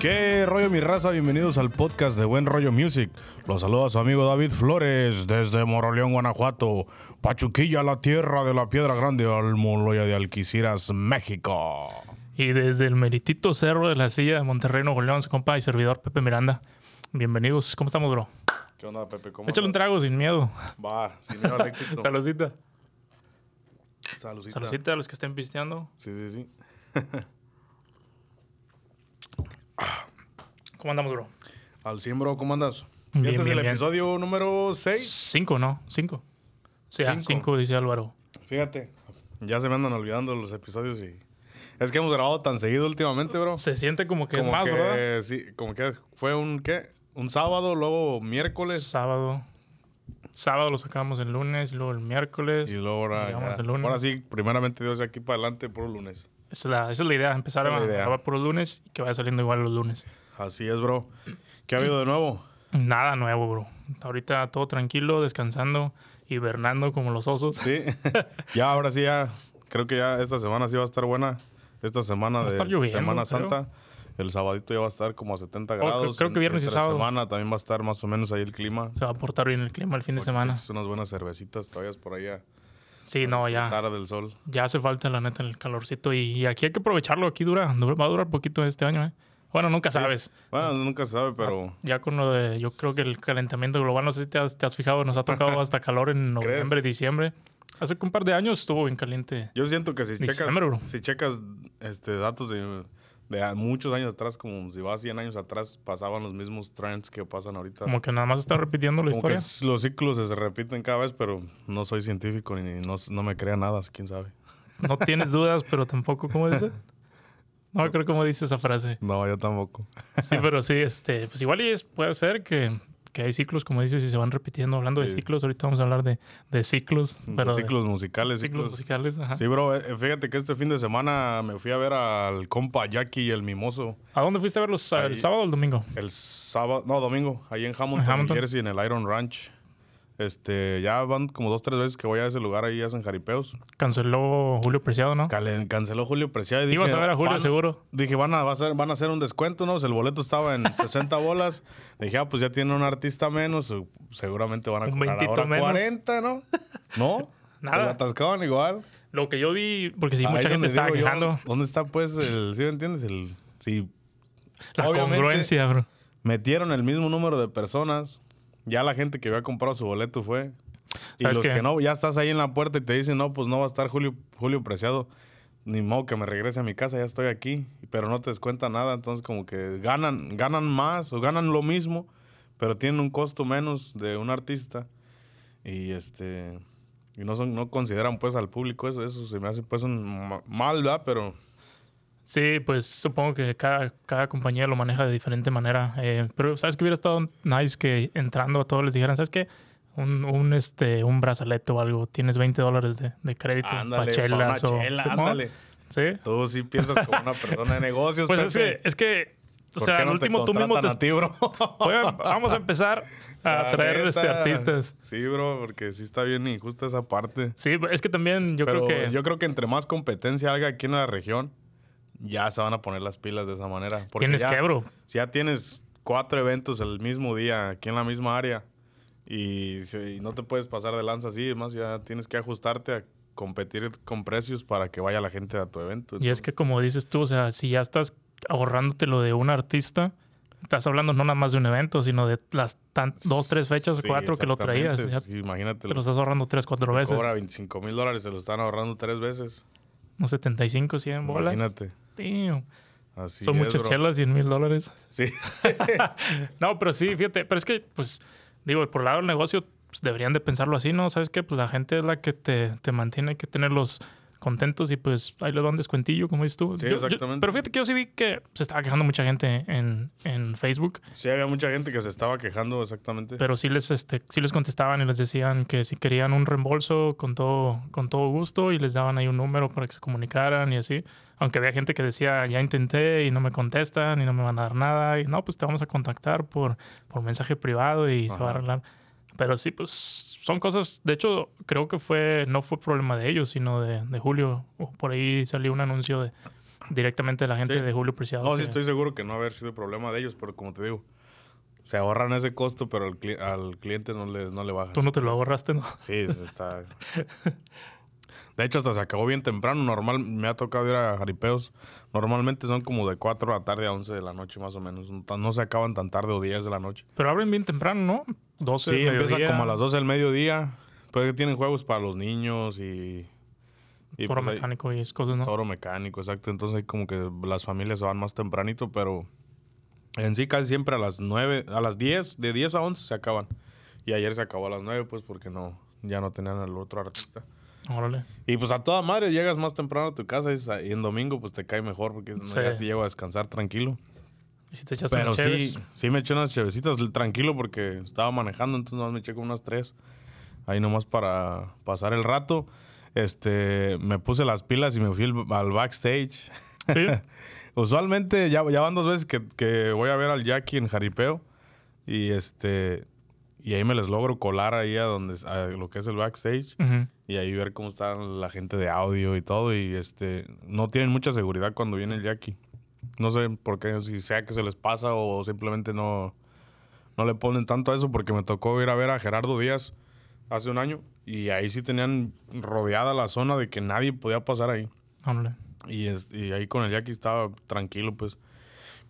¿Qué rollo mi raza? Bienvenidos al podcast de Buen Rollo Music. Los saluda su amigo David Flores desde Moroleón, Guanajuato. Pachuquilla, la tierra de la piedra grande, Almoloya de Alquiciras, México. Y desde el meritito cerro de la silla de Monterrey, Nuevo León, su compa y servidor Pepe Miranda. Bienvenidos. ¿Cómo estamos, bro? ¿Qué onda, Pepe? ¿Cómo Échale un trago sin miedo. Va, sin miedo al éxito. Saludcita. Saludcita. Saludcita a los que estén pisteando. Sí, sí, sí. ¿Cómo andamos, bro? Al 100, bro, ¿cómo andas? Bien, este es el bien. episodio número 6. Cinco, ¿no? Cinco. Sí, ah, Cinco. cinco, dice Álvaro. Fíjate, ya se me andan olvidando los episodios y... Es que hemos grabado tan seguido últimamente, bro. Se siente como que como es más, que, ¿verdad? Sí, como que fue un, ¿qué? Un sábado, luego miércoles. Sábado. Sábado lo sacamos el lunes, luego el miércoles. Y luego ahora, ya- el lunes. ahora sí, primeramente Dios de aquí para adelante, por lunes. Esa es la, esa es la idea, empezar es a grabar por los lunes y que vaya saliendo igual los lunes. Así es, bro. ¿Qué ha habido de nuevo? Nada nuevo, bro. Ahorita todo tranquilo, descansando, hibernando como los osos. Sí. ya, ahora sí, ya. Creo que ya esta semana sí va a estar buena. Esta semana de lloviendo, Semana creo. Santa. El sabadito ya va a estar como a 70 creo- grados. creo que viernes y sábado. semana también va a estar más o menos ahí el clima. Se va a portar bien el clima el fin de semana. Unas buenas cervecitas todavía por allá. Sí, no, ya. Tarde del sol. Ya hace falta, la neta, el calorcito. Y, y aquí hay que aprovecharlo. Aquí dura, dura- va a durar poquito este año, ¿eh? Bueno, nunca sabes. Bueno, nunca se sabe, pero... Ya con lo de, yo creo que el calentamiento global, no sé si te has, te has fijado, nos ha tocado hasta calor en ¿Crees? noviembre, diciembre. Hace un par de años estuvo bien caliente. Yo siento que si checas, si checas este, datos de, de muchos años atrás, como si vas 100 años atrás, pasaban los mismos trends que pasan ahorita. Como que nada más está repitiendo la Como que historia. es- los ciclos se repiten cada vez, pero no soy científico ni no, no me crea nada, quién sabe. No tienes dudas, pero tampoco, ¿cómo dice? No creo cómo dice esa frase. No, yo tampoco. Sí, pero sí, este, pues igual y es, puede ser que, que hay ciclos, como dices, y se van repitiendo. Hablando de ciclos, ahorita vamos a hablar de, de ciclos, pero de- ciclos musicales, ciclos ciclos. musicales. Ajá. Sí, bro, eh, fíjate que este fin de semana me fui a ver al compa Jackie y el Mimoso. ¿A dónde fuiste a verlos? ¿El Ahí- sábado o el domingo? El sábado, no, domingo, ahí en Hamilton, En Hamilton. Jersey, en el Iron Ranch. Este, ya van como dos, tres veces que voy a ese lugar, ahí hacen jaripeos. Canceló Julio Preciado, ¿no? Canceló Julio Preciado y dije, Ibas a ver a Julio, van- seguro. Dije, van a, va a hacer, van a hacer un descuento, ¿no? Pues el boleto estaba en 60 bolas. Dije, ah, pues ya tiene un artista menos, seguramente van a Un cobrar ahora menos. 40, ¿no? No, Nada. Pues la atascaban igual. Lo que yo vi, porque sí, Ahí mucha gente estaba yo, quejando. ¿Dónde está, pues, el, sí me entiendes? El, si La congruencia, bro. metieron el mismo número de personas, ya la gente que había comprado su boleto fue. Y ¿Sabes los qué? que no, ya estás ahí en la puerta y te dicen, no, pues no va a estar Julio, Julio Preciado. Ni modo que me regrese a mi casa, ya estoy aquí. Pero no te descuenta nada. Entonces, como que ganan, ganan más o ganan lo mismo, pero tienen un costo menos de un artista. Y este. Y no, son, no consideran pues al público eso. Eso se me hace pues un ma- mal, ¿verdad? Pero Sí, pues supongo que cada, cada compañía lo maneja de diferente manera. eh, pero ¿sabes que hubiera estado nice que entrando a todos les dijeran, ¿sabes qué? Un, un, este, un brazalete o algo. Tienes 20 dólares de, de crédito ándale, ándale. Sí. Tú sí piensas como una persona de negocios, Pues es que, es que, o ¿Por sea, al no último tú mismo te... a ti, bro? Oigan, vamos a empezar a La traer este, neta. artistas. Sí, bro, porque sí está bien injusta esa parte. Sí, es que también yo Pero creo que... yo creo que entre más competencia haga aquí en la región, ya se van a poner las pilas de esa manera. Porque Tienes ya, que, bro. Si ya tienes cuatro eventos el mismo día aquí en la misma área y, no te puedes pasar de lanza así, además ya tienes que ajustarte a competir con precios para que vaya la gente a tu evento. Y es que como dices tú, o sea, si ya estás ahorrándote lo de un artista, estás hablando no nada más de un evento, sino de las tan- dos, tres fechas, Sí, cuatro que lo traías. Ya imagínate. te lo estás ahorrando tres, cuatro veces. Cobra 25 mil dólares, se lo están ahorrando tres veces. Unos 75, 100 bolas. Imagínate. Damn. Así Son es, muchas bro. chelas, 100 mil dólares. Sí. No, pero sí, fíjate, pero es que, pues, digo, por el lado del negocio, pues, deberían de pensarlo así, ¿no? ¿Sabes qué? Pues la gente es la que te, te mantiene, hay que tenerlos contentos y pues ahí les va un descuentillo, como dices tú. Sí, Yo- yo- exactamente. pero fíjate que yo sí vi que se estaba quejando mucha gente en, en Facebook. Sí, había mucha gente que se estaba quejando exactamente. Pero sí les, este, sí les contestaban y les decían que si querían un reembolso con todo, con todo gusto y les daban ahí un número para que se comunicaran y así. Aunque había gente que decía, ya intenté y no me contestan y no me van a dar nada. Y no, pues te vamos a contactar por, por mensaje privado y se va a Ajá. arreglar. Pero sí, pues son cosas, de hecho, creo que fue, no fue problema de ellos, sino de, de Julio. Por ahí salió un anuncio de, directamente de la gente Sí. de Julio Preciado. No, sí que- estoy seguro que no haber sido problema de ellos, pero como te digo, se ahorran ese costo, pero al, cli- al cliente no le, no le baja. Tú no te lo ahorraste, ¿no? Sí, está... De hecho, hasta se acabó bien temprano. Normal, me ha tocado ir a jaripeos. Normalmente son como de 4 de la tarde a 11 de la noche, más o menos. No, no se acaban tan tarde o 10 de la noche. Pero abren bien temprano, ¿no? 12 Sí, empieza como a las 12 del mediodía. Pues que tienen juegos para los niños y... y Toro pues, mecánico y cosas, ¿no? Toro mecánico, exacto. Entonces como que las familias se van más tempranito, pero en sí casi siempre a las 9, a las 10, de 10 a 11 se acaban. Y ayer se acabó a las 9, pues porque no, ya no tenían al otro artista. Órale. Y pues a toda madre llegas más temprano a tu casa y, en domingo pues te cae mejor porque no, Sí. ya sí llego a descansar tranquilo. Si te Pero unas sí, sí me eché unas chevecitas tranquilo porque estaba manejando, entonces nomás me eché como unas tres. Ahí nomás para pasar el rato. Este, me puse las pilas y me fui al- backstage. Sí. Usualmente ya, ya van dos veces que, que voy a ver al Jackie en Jaripeo. Y este. Y ahí me les logro colar ahí a donde a lo que es el backstage. Ujú. Y ahí ver cómo está la gente de audio y todo. Y este. No tienen mucha seguridad cuando viene el Jackie. No sé por qué, si sea que se les pasa o simplemente no. No le ponen tanto a eso porque me tocó ir a ver a Gerardo Díaz hace un año. Y ahí sí tenían rodeada la zona de que nadie podía pasar ahí. Órale. Y, es- y ahí con el Jackie estaba tranquilo, pues.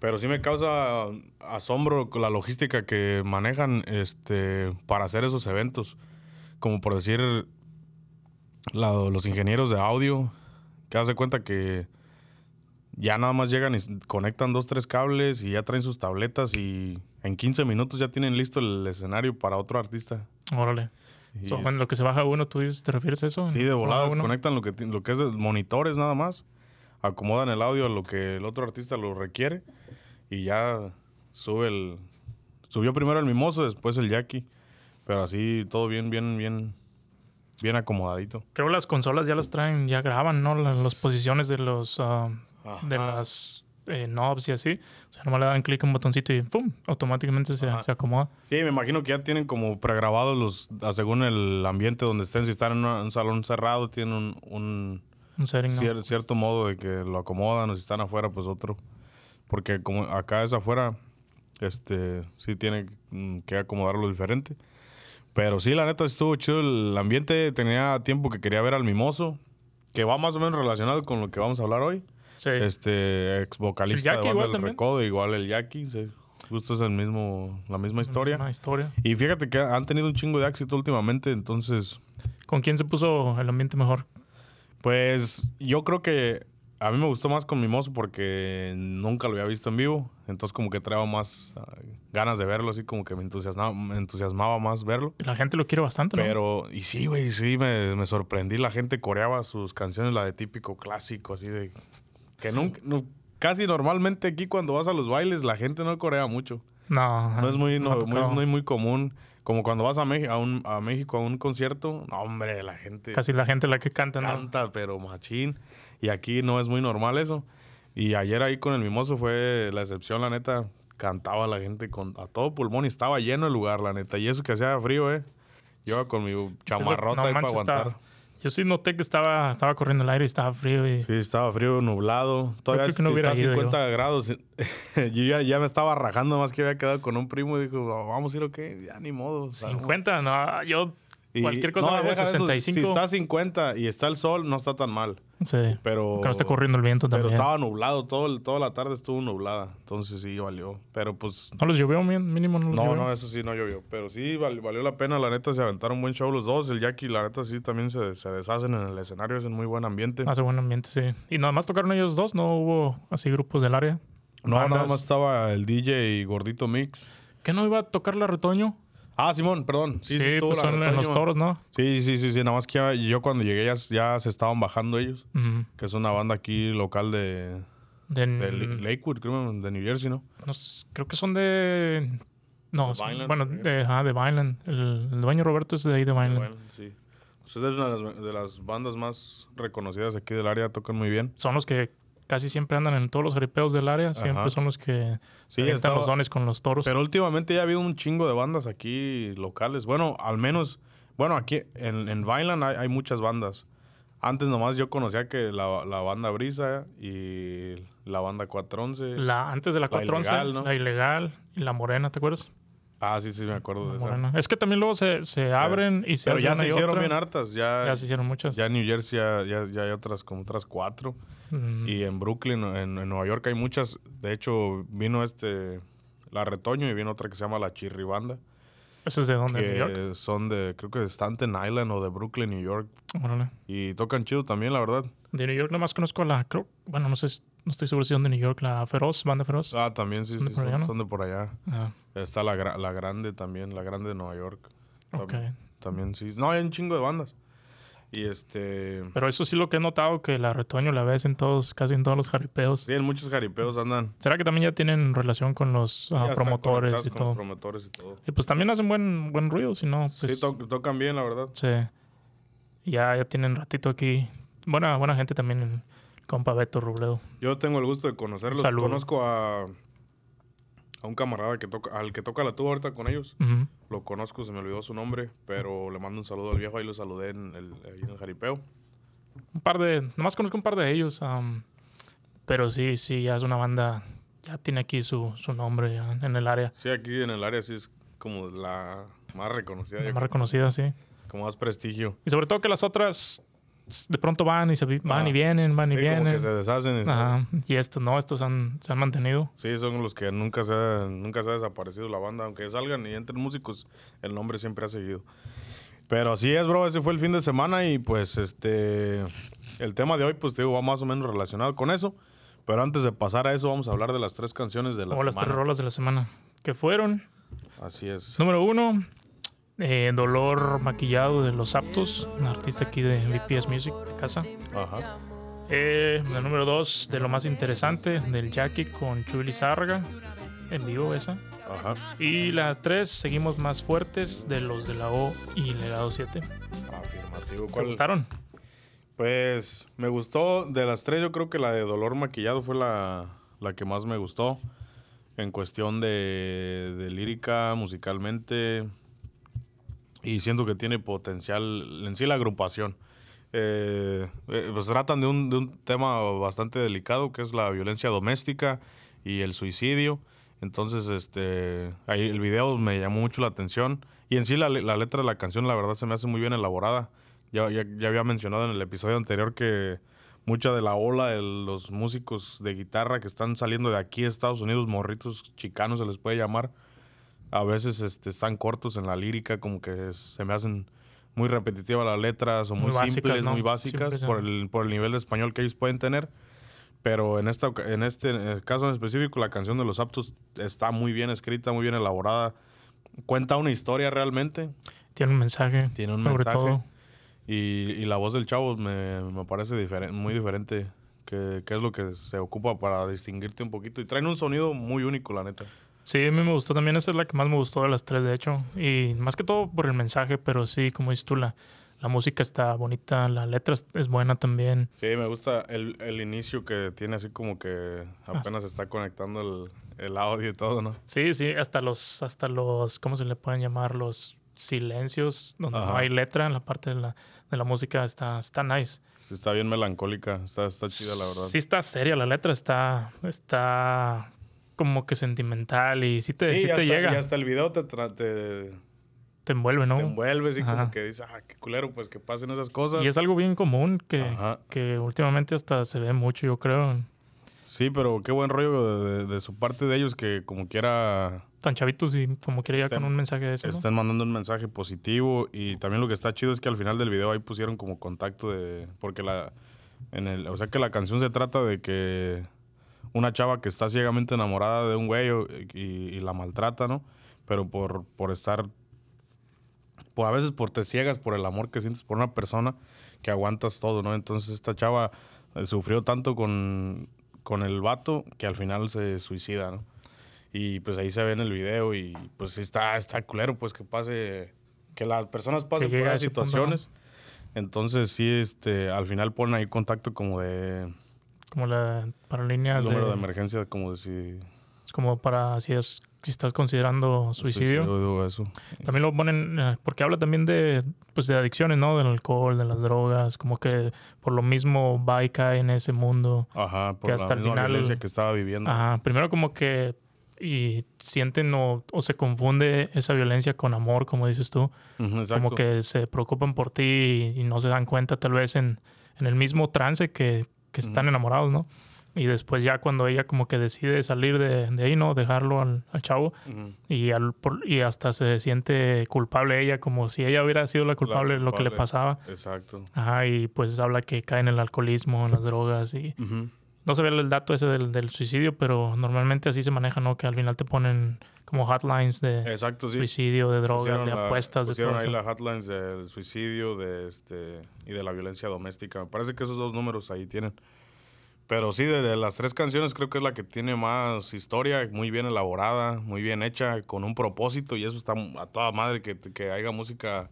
Pero sí me causa asombro la logística que manejan este, para hacer esos eventos. Como por decir, la- los ingenieros de audio, que hace cuenta que ya nada más llegan y conectan dos, tres cables y ya traen sus tabletas y en 15 minutos ya tienen listo el escenario para otro artista. Órale. Y So, en lo que se baja uno, ¿tú dices, te refieres a eso? Sí, de ¿Se baja volada uno? conectan lo que, lo que es monitores nada más. Acomodan el audio a lo que el otro artista lo requiere. Y ya sube el... Subió primero el mimoso, después el Jackie. Pero así todo bien, bien, bien... Bien acomodadito. Creo que las consolas ya las traen, ya graban, ¿no? Las, las posiciones de los... ah, de Ajá. las eh, knobs y así. O sea, nomás le dan clic a un botoncito y ¡pum! Automáticamente se, Ajá. se acomoda. Sí, me imagino que ya tienen como pregrabados los... según el ambiente donde estén. Si están en una- un salón cerrado, tienen un... un Un setting, ¿no? cier- cierto modo de que lo acomodan. O si están afuera, pues otro. Porque como acá es afuera, este, sí tiene que acomodarlo diferente. Pero sí, la neta estuvo chido el ambiente. Tenía tiempo que quería ver al Mimoso, que va más o menos relacionado con lo que vamos a hablar hoy. Sí. Este, ex vocalista de Banda del. Recodo, igual el Jackie. sí. Justo es el mismo, la misma historia. Una historia. Y fíjate que han tenido un chingo de éxito últimamente, entonces, ¿Con quién se puso el ambiente mejor? pues yo creo que a mí me gustó más con Mimoso porque nunca lo había visto en vivo, entonces como que traía más ah, ganas de verlo, así como que me entusiasmaba, me entusiasmaba más verlo. La gente lo quiere bastante, ¿no? Pero, y sí, güey, sí, me, me sorprendí. La gente coreaba sus canciones, la de típico clásico, así de. Que nunca. no- casi normalmente aquí cuando vas a los bailes, la gente no corea mucho. No, No es muy, no muy, común. Como cuando vas a, Meji- a, un- a México a un concierto, no, hombre, la gente Casi la gente la que canta, ¿no? canta, pero machín. Y aquí no es muy normal eso. Y ayer ahí con el Mimoso fue la excepción, la neta. Cantaba la gente con, a todo pulmón y estaba lleno el lugar, la neta. Y eso que hacía frío, ¿eh? Yo con mi chamarrota no ahí para aguantar. estaba- Yo sí noté que estaba, estaba corriendo el aire y estaba frío y... Sí, estaba frío, nublado. Todavía creo que no está hubiera a ido 50 grados. yo ya, ya me estaba rajando, más que había quedado con un primo y dijo, vamos a ir o qué. Ya ni modo. sea, 50, no, yo... y- cualquier cosa no, me hago deja de eso, 65. Si está a 50 y está el sol, no está tan mal. Sí, Pero. que no está corriendo el viento Pero también. estaba nublado, todo toda la tarde estuvo nublada. Entonces sí valió. Pero pues. ¿No los llovió mínimo? No, los No, llovió? no, eso sí no llovió. Pero sí val- valió la pena. La neta se aventaron buen show los dos. El Jackie, la neta, sí también se, se deshacen en el escenario. Es en muy buen ambiente. Hace buen ambiente, sí. Y nada más tocaron ellos dos, no hubo así grupos del área. No, nada más estaba el DJ y Gordito Mix. ¿Qué no iba a tocar la Retoño? Ah, Simón, perdón. Sí, Sí, sí, pues son en los toros, ¿no? Sí, sí, sí, sí. Nada más que ya- yo cuando llegué ya, ya se estaban bajando ellos. Que es una banda aquí local de, De, Lakewood, creo, de New Jersey, ¿no? creo que son de... No, De son- Vineland, bueno, de, ajá, de Vineland. El, el dueño Roberto es de ahí de Vineland. Bueno, sí. Pues es una de las, de las bandas más reconocidas aquí del área. Tocan muy bien. Son los que casi siempre andan en todos los jaripeos del área. Siempre Ajá. son los que Sí, estaba- los dones con los toros. Pero últimamente ya ha habido un chingo de bandas aquí locales. Bueno, al menos, bueno, aquí en, en Vineland hay, hay muchas bandas. Antes nomás yo conocía que la, la banda Brisa y la banda 411. La, antes de la La 411, ilegal, ¿no? la ilegal y la morena, ¿te acuerdas? Ah, sí, sí, me acuerdo de morena. Es que también luego se, se abren y se Pero ya se hicieron otra. bien hartas. Ya, Ya se hicieron muchas. ya en New Jersey ya, ya, ya hay otras, como otras cuatro. Mm, Y en Brooklyn, en, en Nueva York hay muchas. De hecho, vino este, la Retoño y vino otra que se llama la Chirribanda. ¿Ese es de dónde? ¿De New York? Son de, creo que de Staten Island o de Brooklyn, New York. Órale. Y tocan chido también, la verdad. De New York nomás conozco a la... creo- bueno, no sé, si- no estoy seguro si son de New York, la Feroz, banda Feroz. Ah, también sí, ¿Son de sí, por allá, son, no? son de por allá. Ah, Está la, la grande también, la grande de Nueva York. Ok. También sí. No, hay un chingo de bandas. Y este... Pero eso sí lo que he notado, que la retoño la ves en todos, casi en todos los jaripeos. Sí, en muchos jaripeos andan. ¿Será que también ya tienen relación con los ah, promotores y con los todo? promotores y todo. Y pues también hacen buen, buen ruido, si no, pues... sí, to- tocan bien, la verdad. Sí. Ya, ya tienen ratito aquí. Buena, buena gente también, compa Beto Robledo. Yo tengo el gusto de conocerlos. Saludos. Conozco a, a un camarada que toca, al que toca la tuba ahorita con ellos. Lo conozco, se me olvidó su nombre, pero le mando un saludo al viejo. Ahí lo saludé en el, en el jaripeo. Un par de... Nomás conozco un par de ellos. am, pero sí, sí, ya es una banda... Ya tiene aquí su, su nombre ya en el área. Sí, aquí en el área sí es como la más reconocida, La más reconocida, sí. como más prestigio. Y sobre todo que las otras de pronto van y se van Ah, y vienen, van y Sí, como vienen. que se deshacen. y Ajá. Y estos no, estos han, se han mantenido. Sí, son los que nunca se, ha, nunca se ha desaparecido la banda. Aunque salgan y entren músicos, el nombre siempre ha seguido. Pero así es, bro. Ese fue el fin de semana y pues este... El tema de hoy, pues te digo, va más o menos relacionado con eso. Pero antes de pasar a eso, vamos a hablar de las tres canciones de la Como las semana. tres rolas de la semana. Que fueron, Así es. número uno, eh, Dolor Maquillado de Los Aptos, un artista aquí de VPS Music de casa. Ajá. Eh, la número dos, de lo más interesante, del Jackie con Chuy Lizárraga, en vivo esa. Ajá. Y la tres, seguimos más fuertes, de los de la O y Legado 7. Afirmativo. ¿Te ¿Cuál? gustaron? Pues me gustó. De las tres, yo creo que la de Dolor Maquillado fue la, la que más me gustó. En cuestión de, de lírica, musicalmente. Y siento que tiene potencial en sí la agrupación. Eh, eh, pues tratan de un, de un tema bastante delicado que es la violencia doméstica y el suicidio. Entonces, este, el video me llamó mucho la atención. Y en sí la, la letra de la canción, la verdad, se me hace muy bien elaborada. Ya, ya, ya había mencionado en el episodio anterior que mucha de la ola de los músicos de guitarra que están saliendo de aquí, Estados Unidos, morritos chicanos se les puede llamar, a veces este, están cortos en la lírica, como que se me hacen muy repetitivas las letras o muy, Muy básicas, simples, ¿no? muy básicas por el, por el nivel de español que ellos pueden tener. Pero en, esta, en este caso en específico, la canción de los aptos está muy bien escrita, muy bien elaborada. Cuenta una historia realmente. Tiene un mensaje. Tiene un sobre mensaje. todo. Y, y la voz del chavo me, me parece muy diferente. Que, que es lo que se ocupa para distinguirte un poquito. Y traen un sonido muy único, la neta. Sí, a mí me gustó también. Esa es la que más me gustó de las tres, de hecho. Y más que todo por el mensaje, pero sí, como dices tú, la, la música está bonita, la letra es, buena también. Sí, me gusta el, el inicio que tiene así como que apenas está conectando el, el audio y todo, ¿no? Sí, sí, hasta los, hasta los, ¿cómo se le pueden llamar? Los silencios, donde no Ajá. hay letra en la parte de la, de la música, está, está nice. Está bien melancólica, está, está chida, la verdad. Sí está seria la letra, está, está como que sentimental y sí te, sí te hasta, llega, y hasta el video te, te, te envuelve, ¿no? te envuelves y como que dices, ah, qué culero, pues que pasen esas cosas. Y es algo bien común que, Ajá. que últimamente hasta se ve mucho, yo creo. Sí, pero qué buen rollo de, de- de su parte de ellos que como quiera Tan chavitos y como quiera ya con un mensaje de eso. ¿no? están mandando un mensaje positivo y también lo que está chido es que al final del video ahí pusieron como contacto de porque la en el o sea que la canción se trata de que una chava que está ciegamente enamorada de un güey y, y la maltrata, ¿no? Pero por por estar por a veces por te ciegas por el amor que sientes por una persona que aguantas todo, ¿no? Entonces esta chava eh, sufrió tanto con con el vato que al final se suicida, ¿no? Y pues ahí se ve en el video y pues está, está culero pues que pase, que las personas pasen por esas ese punto, ¿no? situaciones. Entonces sí, este, al final ponen ahí contacto como de Como la para líneas número de de, emergencia, como si, como para si es si estás considerando suicidio. Suicidio, eso. También lo ponen, eh, porque habla también de, pues, de adicciones, ¿no? Del alcohol, de las drogas, como que por lo mismo va y cae en ese mundo. Ajá, por Que la hasta el misma final- violencia que estaba viviendo. Ajá, primero como que y sienten o, o se confunde esa violencia con amor, como dices tú. Como que se preocupan por ti y, y no se dan cuenta tal vez en, en el mismo trance que, que están enamorados, ¿no? Y después ya cuando ella como que decide salir de, de ahí, ¿no? Dejarlo al, al chavo y, al, por- y hasta se siente culpable ella, como si ella hubiera sido la culpable de lo que le pasaba. Exacto. Ajá, y pues habla que cae en el alcoholismo, en las drogas y... No se ve el dato ese del, del suicidio, pero normalmente así se maneja, ¿no? Que al final te ponen como hotlines de Exacto, sí. suicidio, de drogas, Pusieron de la- apuestas, de pusieron todo ahí las hotlines del suicidio de este y de la violencia doméstica. Me parece que esos dos números ahí tienen. Pero sí, de, de las tres canciones creo que es la que tiene más historia, muy bien elaborada, muy bien hecha, con un propósito y eso está a toda madre que, que haya música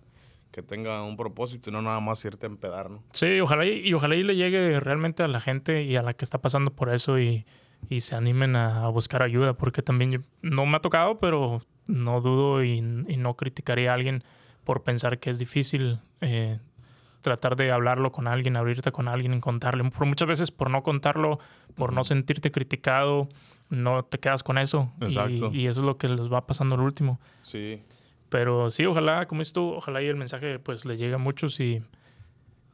que tenga un propósito y no nada más irte a empedar, ¿no? Sí, ojalá y, y ojalá y le llegue realmente a la gente y a la que está pasando por eso y, y se animen a, a buscar ayuda, porque también no me ha tocado, pero no dudo y, y no criticaría a alguien por pensar que es difícil eh, tratar de hablarlo con alguien, abrirte con alguien y contarle. Por muchas veces por no contarlo, por no sentirte criticado, no te quedas con eso. Y- Exacto. Y, eso es lo que les va pasando al último. Sí. Pero sí, ojalá, como dices tú, ojalá y el mensaje pues le llegue a muchos y,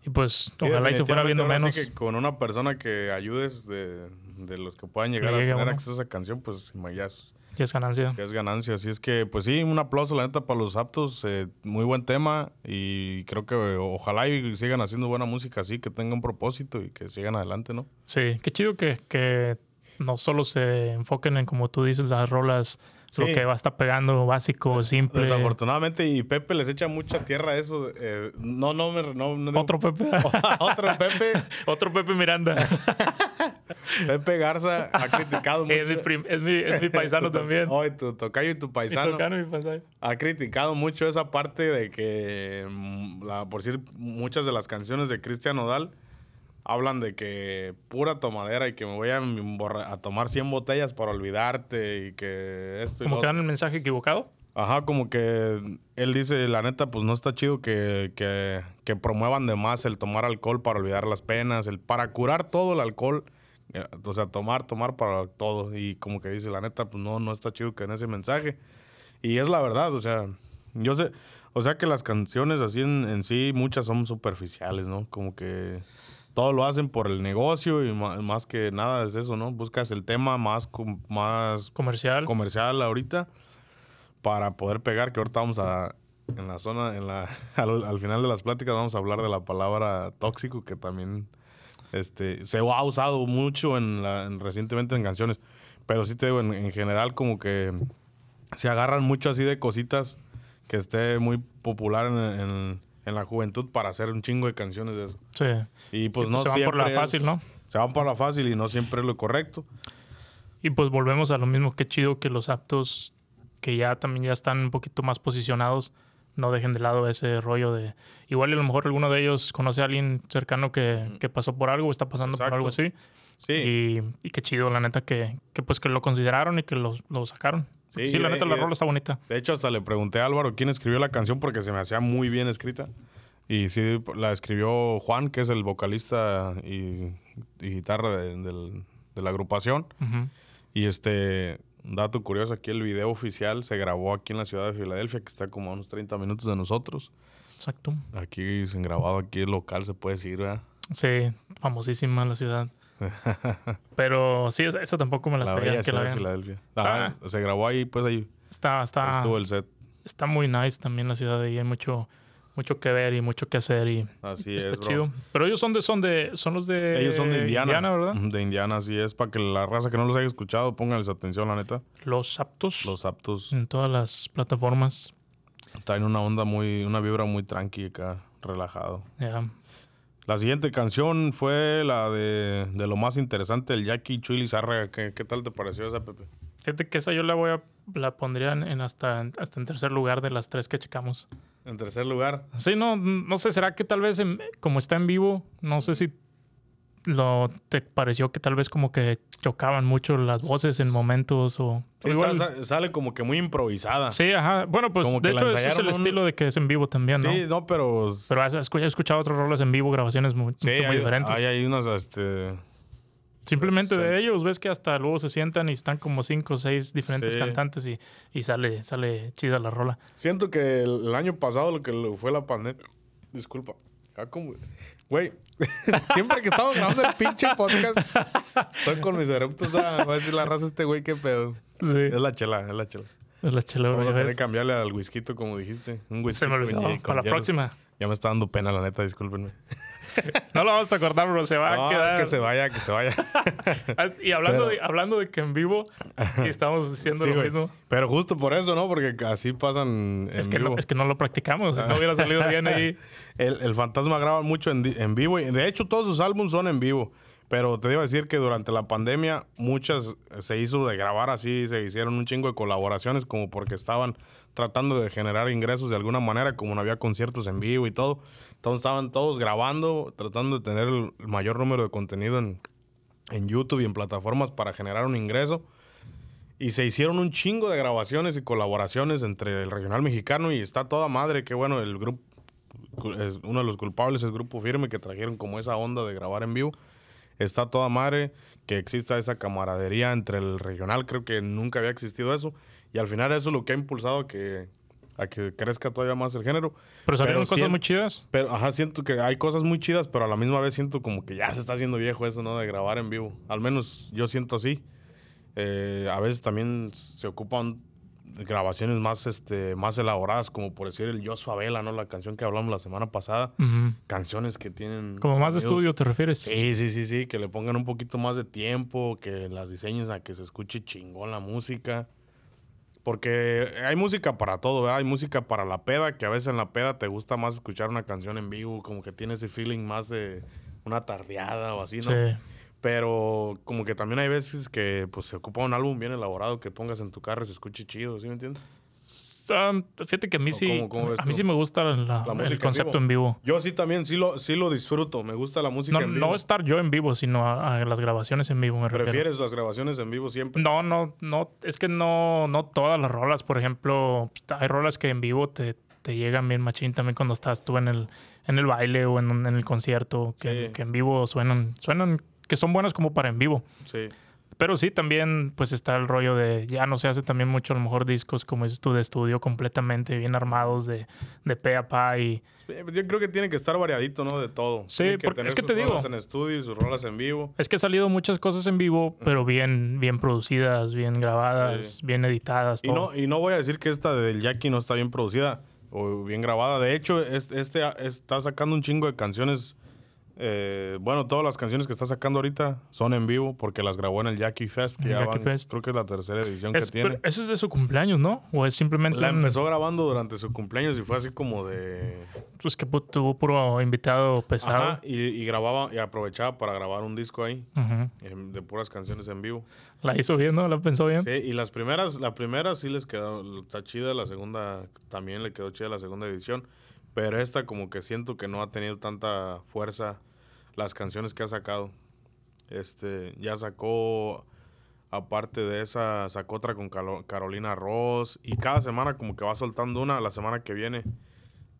y pues Sí, ojalá y se fuera viendo menos. que con una persona que ayudes de, de los que puedan llegar Le a tener uno. acceso a esa canción, pues ya es, Ya es ganancia. ya es ganancia. Así es que, pues sí, un aplauso, la neta, para los aptos. eh, muy buen tema y creo que ojalá y sigan haciendo buena música así, que tenga un propósito y que sigan adelante, ¿no? Sí, qué chido que, que no solo se enfoquen en, como tú dices, las rolas, lo Sí. que va a estar pegando, básico, simple. Desafortunadamente, y Pepe les echa mucha tierra a eso. eh, no, no, me, no, no- Otro Pepe. otro Pepe. Otro Pepe Miranda. Pepe Garza ha criticado mucho. es, mi prim- es, mi, es mi paisano Tu también. Oh, y tu tocayo y tu Mi paisano. tocano y mi paisano. ha criticado mucho esa parte de que, mm, la, por decir, muchas de las canciones de Cristian Nodal hablan de que pura tomadera y que me voy a, tomar 100 botellas para olvidarte y que esto y Como lo que dan el mensaje equivocado. Ajá, como que él dice, la neta, pues no está chido que, que, que promuevan de más el tomar alcohol para olvidar las penas, el para curar todo el alcohol, eh, o sea, tomar, tomar para todo. Y como que dice, la neta, pues no, no está chido que en ese mensaje. Y es la verdad, o sea, yo sé, o sea que las canciones así en, en sí, muchas son superficiales, ¿no? Como que todo lo hacen por el negocio y ma- más, que nada es eso, ¿no? Buscas el tema más, más Comercial. comercial ahorita para poder pegar, que ahorita vamos a, en la zona, en la, al, al final de las pláticas vamos a hablar de la palabra tóxico, que también este, se ha usado mucho en la, en- recientemente en canciones, pero sí te digo, en, en general como que se agarran mucho así de cositas que esté muy popular en, en- en la juventud para hacer un chingo de canciones de eso. Sí. Y pues Sí, no se van por la fácil, ¿no? Se van por la fácil y no siempre es lo correcto. Y pues volvemos a lo mismo. Qué chido que los aptos que ya también ya están un poquito más posicionados no dejen de lado ese rollo de... Igual a lo mejor alguno de ellos conoce a alguien cercano que, que pasó por algo o está pasando Exacto. por algo así. Sí. Y, y qué chido, la neta, que, que pues que lo consideraron y que lo, lo sacaron. Sí, Sí, la eh, neta, la rola está bonita. De hecho, hasta le pregunté a Álvaro quién escribió la canción porque se me hacía muy bien escrita. Y sí, la escribió Juan, que es el vocalista y, y guitarra de, la agrupación. Y este, dato curioso, aquí el video oficial se grabó aquí en la ciudad de Filadelfia, que está como a unos 30 minutos de nosotros. Exacto. Aquí se han grabado, aquí el local se puede decir, ¿verdad? Sí, famosísima la ciudad. Pero sí, esa, tampoco me la, La sabía. que la de Filadelfia. Ajá, Se grabó ahí, pues ahí Está, está, estuvo el set. está muy nice también la ciudad de ahí. Hay mucho, mucho que ver y mucho que hacer y Así está es, bro. chido. Pero ellos son de, son de, son los de Ellos son de Indiana. ¿verdad? De Indiana, así es. Para que la raza que no los haya escuchado, pónganles atención, la neta. Los aptos Los aptos en todas las plataformas. traen una onda muy, una vibra muy tranqui acá, relajado. Ya. La siguiente canción fue la de, de lo más interesante, el Jackie Chuy Lizárraga. ¿Qué, ¿Qué tal te pareció esa, Pepe? Fíjate que esa yo la voy a la pondría en hasta, hasta en tercer lugar de las tres que checamos. En tercer lugar. Sí, no, no sé, será que tal vez en- como está en vivo, no sé si lo te pareció que tal vez como que chocaban mucho las voces en momentos o Sí, igual- está- sale como que muy improvisada. Sí, ajá. Bueno, pues Como de que la hecho ese es el un- estilo de que es en vivo también, ¿no? Sí, no, pero. Pero has escu- he escuchado otros roles en vivo, grabaciones muy, sí, muy hay, diferentes. hay, hay unas, este. Simplemente sí. de ellos ves que hasta luego se sientan y están como cinco o seis diferentes Sí. cantantes y, y sale, sale chida la rola. Siento que el, año pasado, lo que fue la pandemia. Disculpa. Ah, como- Güey, siempre que estamos grabando el pinche podcast, estoy con mis eruptos. Va a decir la raza este güey, qué pedo. Sí. Es la chela, es la chela. Es la chela, Vamos a tener cambiarle al whisky, como dijiste. Un whisky Se me olvidó. con Para la próxima. Ya me está dando pena, la neta, discúlpenme. No lo vamos a acordar, bro. Se va No, a quedar. que se vaya, que se vaya. Ah, Y hablando, Pero- de, hablando de que en vivo estamos diciendo Sí, lo güey. mismo. Pero justo por eso, ¿no? Porque así pasan en Es que, vivo. no, es que no lo practicamos. No hubiera salido bien ahí. El, el Fantasma graba mucho en, en vivo. Y de hecho, todos sus álbumes son en vivo. Pero te iba a decir que durante la pandemia muchas se hizo de grabar así. Se hicieron un chingo de colaboraciones como porque estaban tratando de generar ingresos de alguna manera. Como no había conciertos en vivo y todo. Entonces estaban todos grabando, tratando de tener el mayor número de contenido en, en YouTube y en plataformas para generar un ingreso. Y se hicieron un chingo de grabaciones y colaboraciones entre el regional mexicano y está toda madre. Que bueno, el grupo, uno de los culpables es Grupo Firme que trajeron como esa onda de grabar en vivo. Está toda madre que exista esa camaradería entre el regional. Creo que nunca había existido eso. Y al final eso es lo que ha impulsado que, a que crezca todavía más el género. Pero salieron Pero cosas muy chidas. Pero, ajá, siento que hay cosas muy chidas, pero a la misma vez siento como que ya se está haciendo viejo eso, ¿no? De grabar en vivo. Al menos yo siento así. Eh, a veces también se ocupan grabaciones más, este, más elaboradas, como por decir el Jos Favela, ¿no? La canción que hablamos la semana pasada. Canciones que tienen... Como más de estudio, ¿te refieres? Sí, sí, sí, sí, que le pongan un poquito más de tiempo, que las diseñes a que se escuche chingón la música. Porque hay música para todo, ¿verdad? Hay música para la peda, que a veces en la peda te gusta más escuchar una canción en vivo, como que tiene ese feeling más de una tardeada o así, ¿no? Sí. Pero como que también hay veces que pues se ocupa un álbum bien elaborado que pongas en tu carro y se escuche chido, ¿sí me entiendes? Um, fíjate que a mí ¿O sí, cómo- cómo ves a mí tú? sí me gusta la- La el en concepto vivo. en vivo. Yo sí también, sí lo, sí lo disfruto, me gusta la música No, en vivo. no estar yo en vivo, sino a, a las grabaciones en vivo, me refiero. ¿Prefieres las grabaciones en vivo siempre? No, no, no, es que no, no todas las rolas, por ejemplo, hay rolas que en vivo te, te llegan bien machín también cuando estás tú en el, en el baile o en, el concierto, que, Sí. que en vivo suenan, suenan, que son buenas como para en vivo. Sí. Pero sí, también pues está el rollo de, ya no se hace también mucho a lo mejor discos, como dices tú, de estudio completamente bien armados de, de pe a pa y... Yo creo que tiene que estar variadito, ¿no? De todo. Sí, Tiene porque es que sus te digo- rolas en estudio y sus rolas en vivo. Es que ha salido muchas cosas en vivo, pero bien, bien producidas, bien grabadas, Sí. bien editadas. Y todo. no, y no voy a decir que esta del Jackie no está bien producida o bien grabada. De hecho, es- este está sacando un chingo de canciones. Eh, bueno, todas las canciones que está sacando ahorita son en vivo porque las grabó en el Jackie Fest. Que El ya Jackie van- Fest. Creo que es la tercera edición Es- que tiene. pero ese es de su cumpleaños, ¿no? O es simplemente La un- empezó grabando durante su cumpleaños y fue así como de... pues que tuvo puro invitado pesado. Ajá, y, y grababa y aprovechaba para grabar un disco ahí de puras canciones en vivo. La hizo bien, ¿no? La pensó bien. Sí, y las primeras, la primera sí les quedó, está chida, la segunda también le quedó chida la segunda edición, pero esta como que siento que no ha tenido tanta fuerza las canciones que ha sacado. Este, ya sacó, aparte de esa, sacó otra con Carolina Ross, y cada semana como que va soltando una, la semana que viene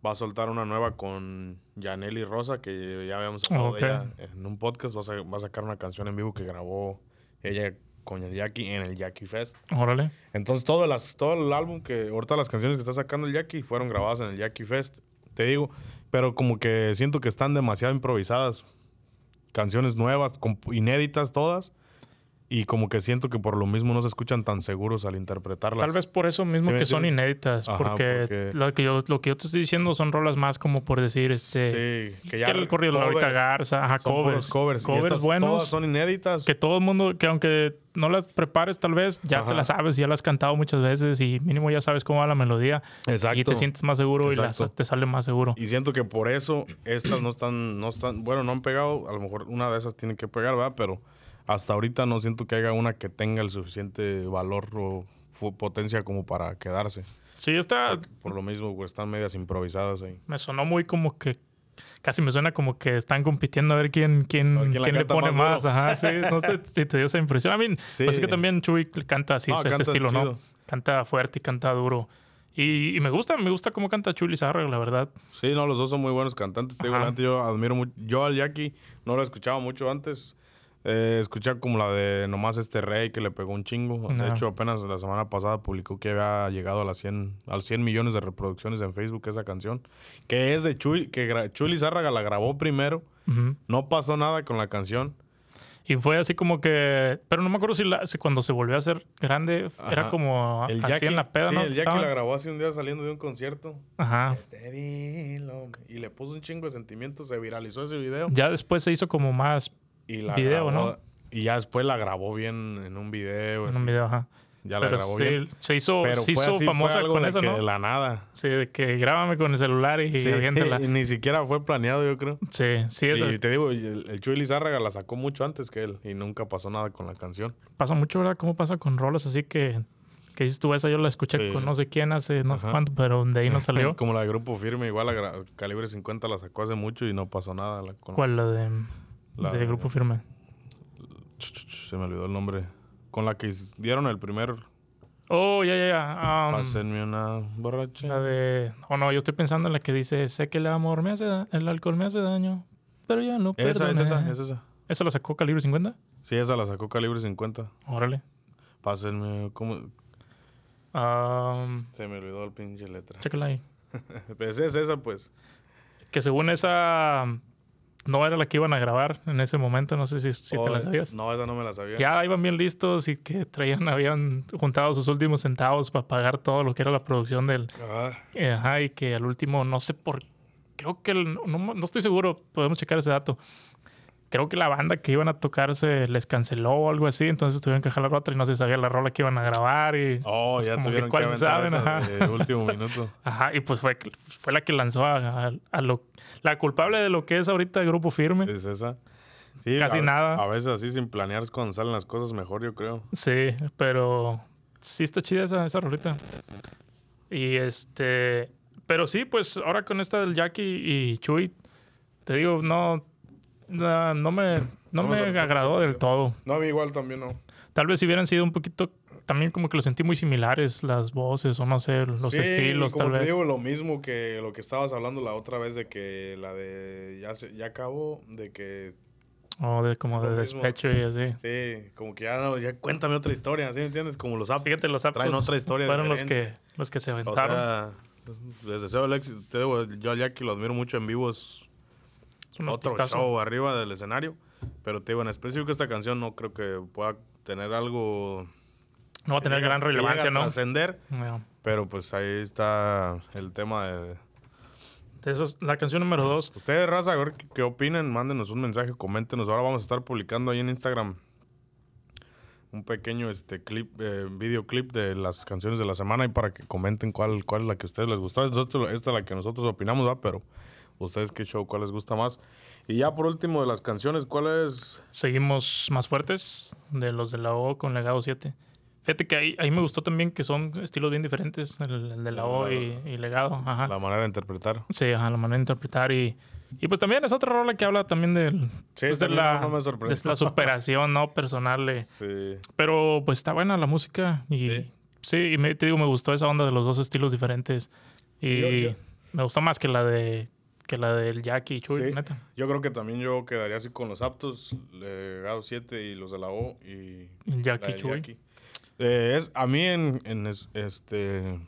va a soltar una nueva con Yaneli Rosa, que ya habíamos hablado Ok. de ella en un podcast, va a, sa- va a sacar una canción en vivo que grabó ella con el Jackie en el Jackie Fest. Órale. Entonces todo, las, todo el álbum que, ahorita las canciones que está sacando el Jackie fueron grabadas en el Jackie Fest, te digo, pero como que siento que están demasiado improvisadas. Canciones nuevas, inéditas todas, y como que siento que por lo mismo no se escuchan tan seguros al interpretarlas. Tal vez por eso mismo ¿Sí me que son inéditas. Ajá, porque, porque- Lo, que yo, lo que yo te estoy diciendo son rolas más como por decir, este... Sí, que Que ya el corrido covers, Garza, ajá, covers. covers. y Covers estas buenos. Todas son inéditas. Que todo el mundo, que aunque no las prepares tal vez, ya te las sabes, ya las has cantado muchas veces y mínimo ya sabes cómo va la melodía. Exacto. Y te sientes más seguro y las- te sale más seguro. Y siento que por eso estas no están, no están, bueno, no han pegado, a lo mejor una de esas tiene que pegar, ¿verdad? Pero hasta ahorita no siento que haya una que tenga el suficiente valor o potencia como para quedarse. Sí, esta Por lo mismo, pues están medias improvisadas ahí. me sonó muy como que casi me suena como que están compitiendo a ver quién, quién, ver quién quién le pone más más. Ajá, sí, no sé si te dio esa impresión. A mí, Sí. pues es que también Chuy canta así, No, ese canta estilo, ¿no? chido. Canta fuerte y canta duro. Y, y me gusta, me gusta cómo canta Chuy Lizárraga, la verdad. Sí, no, los dos son muy buenos cantantes. Te digo, yo admiro mucho. Yo al Jackie no lo escuchaba mucho antes. Eh, escuché como la de nomás este rey que le pegó un chingo. De hecho, apenas la semana pasada publicó que había llegado a las 100, a los 100 millones de reproducciones en Facebook esa canción. Que es de Chuy, que Chuy Lizárraga la grabó primero. No pasó nada con la canción. Y fue así como que... Pero no me acuerdo si, la- si cuando se volvió a hacer grande era como El así Jackie, en la peda, sí, ¿no? el Jackie la grabó hace un día saliendo de un concierto. Ajá. Te dilo. Y le puso un chingo de sentimientos. Se viralizó ese video. Ya después se hizo como más Y la Video, grabó- ¿no? Y ya después la grabó bien en un video. en así. un video, ajá. Ya la Pero grabó sí, bien. se hizo, Pero se fue hizo así, famosa fue algo con de eso, que ¿no? de la nada. Sí, de que grábame con el celular y Sí, aviéntala. y ni siquiera fue planeado, yo creo. Sí, sí, eso Y te digo, el, el Chuy Lizárraga la sacó mucho antes que él. Y nunca pasó nada con la canción. pasa mucho, ¿verdad? ¿Cómo pasa con rolas así que, que dices tú, esa yo la escuché Sí. con no sé quién hace no sé Ajá. cuánto, pero de ahí no salió. Como la de Grupo Firme, igual la Calibre 50 la sacó hace mucho y no pasó nada. La, con- ¿Cuál? La de, La de Grupo Firme. Se me olvidó el nombre. Con la que dieron el primer Oh, ya, ya, ya. Um, Pásenme una borracha. la de... Oh, no, yo estoy pensando en la que dice, sé que el amor me hace da- el alcohol me hace daño, pero ya lo Esa, es perdoné". esa, es esa. ¿Esa la sacó Calibre 50? Sí, esa la sacó Calibre 50. Órale. Pásenme, ¿cómo? Um, Se me olvidó el pinche letra. chécala ahí. Pues es esa, pues. Que según esa no era la que iban a grabar en ese momento, no sé si, si te la sabías. No, esa no me la sabía. Ya iban bien listos y que traían, habían juntado sus últimos centavos para pagar todo lo que era la producción del... Eh, Ajá, y que al último, no sé por... Creo que, el- no, no estoy seguro, podemos checar ese dato. Creo que la banda que iban a tocar se les canceló o algo así, entonces tuvieron que jalar otra y no se sabía la rola que iban a grabar y... Oh, Pues ya como que tuvieron que, cuál se aventar saben, ajá. de último minuto. Ajá, y pues fue, fue la que lanzó a, a- a lo... La culpable de lo que es ahorita el Grupo Firme. Es esa. Sí, Casi a- nada. A veces así sin planear es cuando salen las cosas mejor, yo creo. Sí, pero sí está chida esa, esa rolita. Y este, pero sí, pues ahora con esta del Jackie y Chuy, te digo, no, no, no me, no No me agradó del todo. No, a mí igual también no. Tal vez si hubieran sido un poquito, también como que lo sentí muy similares, las voces o no sé, los Sí, estilos como tal te vez. digo, lo mismo que lo que estabas hablando la otra vez de que la de ya se, ya acabó, de que O de como de mismo. despecho y así. sí, como que ya no, ya cuéntame otra historia, ¿sí me entiendes? Como los apps. Fíjate, los Traen aptos otra historia fueron los que, los que se O aventaron. sea, les deseo el éxito. Te digo, yo a Jackie lo admiro mucho en vivo, es otro artistazo. show arriba del escenario. Pero te digo, en específico esta canción no creo que pueda tener algo... No va a tener gran relevancia, ¿no? trascender, No. pero pues ahí está el tema de... De esas- la canción número dos. Ustedes, raza, a ver qué, qué opinan, mándenos un mensaje, coméntenos. Ahora vamos a estar publicando ahí en Instagram un pequeño este clip, eh, videoclip de las canciones de la semana y para que comenten cuál, cuál es la que a ustedes les gustó. Esta, esta es la que nosotros opinamos, ¿va? Pero ustedes qué show, cuál les gusta más. Y ya por último de las canciones, ¿cuál es? Seguimos más fuertes de los de la O con Legado 7. Fíjate que ahí, ahí me gustó también que son estilos bien diferentes, el, el de la O y, y Legado. Ajá. La manera de interpretar. Sí, ajá, la manera de interpretar. Y, y pues también es otra rola que habla también del, Sí, pues, de, la, no- no me sorprendió. de la superación no personal. Sí. pero pues está buena la música. Y Sí. sí, y me, te digo, me gustó esa onda de los dos estilos diferentes. Y Yo- yo- me gustó más que la de que la del Jackie y Chuy, Sí. neta. Yo creo que también yo quedaría así con los aptos, Legado 7 y los de la O y El Jackie Chuy. Jackie. Eh, es, a mí en, en es- este en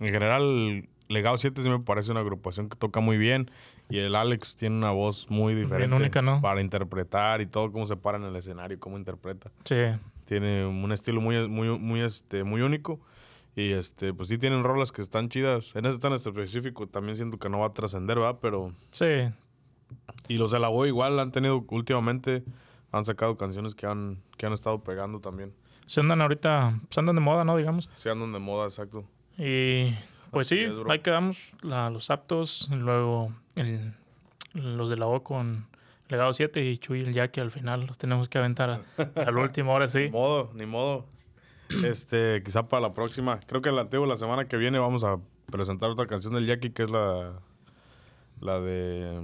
general Legado 7 sí me parece una agrupación que toca muy bien y el Alex tiene una voz muy diferente única, ¿no? para interpretar y todo cómo se para en el escenario, cómo interpreta. Sí. Tiene un estilo muy muy muy este muy único y este pues sí tienen rolas que están chidas. En este tan específico también siento que no va a trascender, ¿verdad? Pero Sí, y los de la O igual han tenido últimamente han sacado canciones que han que han estado pegando también. se andan ahorita, se andan de moda, ¿no? Digamos. Se andan de moda, exacto. Y pues Así sí, es, ahí quedamos, la- los aptos, luego el- los de la O con Legado 7 y Chuy y el Jackie al final los tenemos que aventar a- al último, ahora Ni sí. modo, ni modo. Este, quizá para la próxima. Creo que la, digo, la semana que viene vamos a presentar otra canción del Jackie que es la la de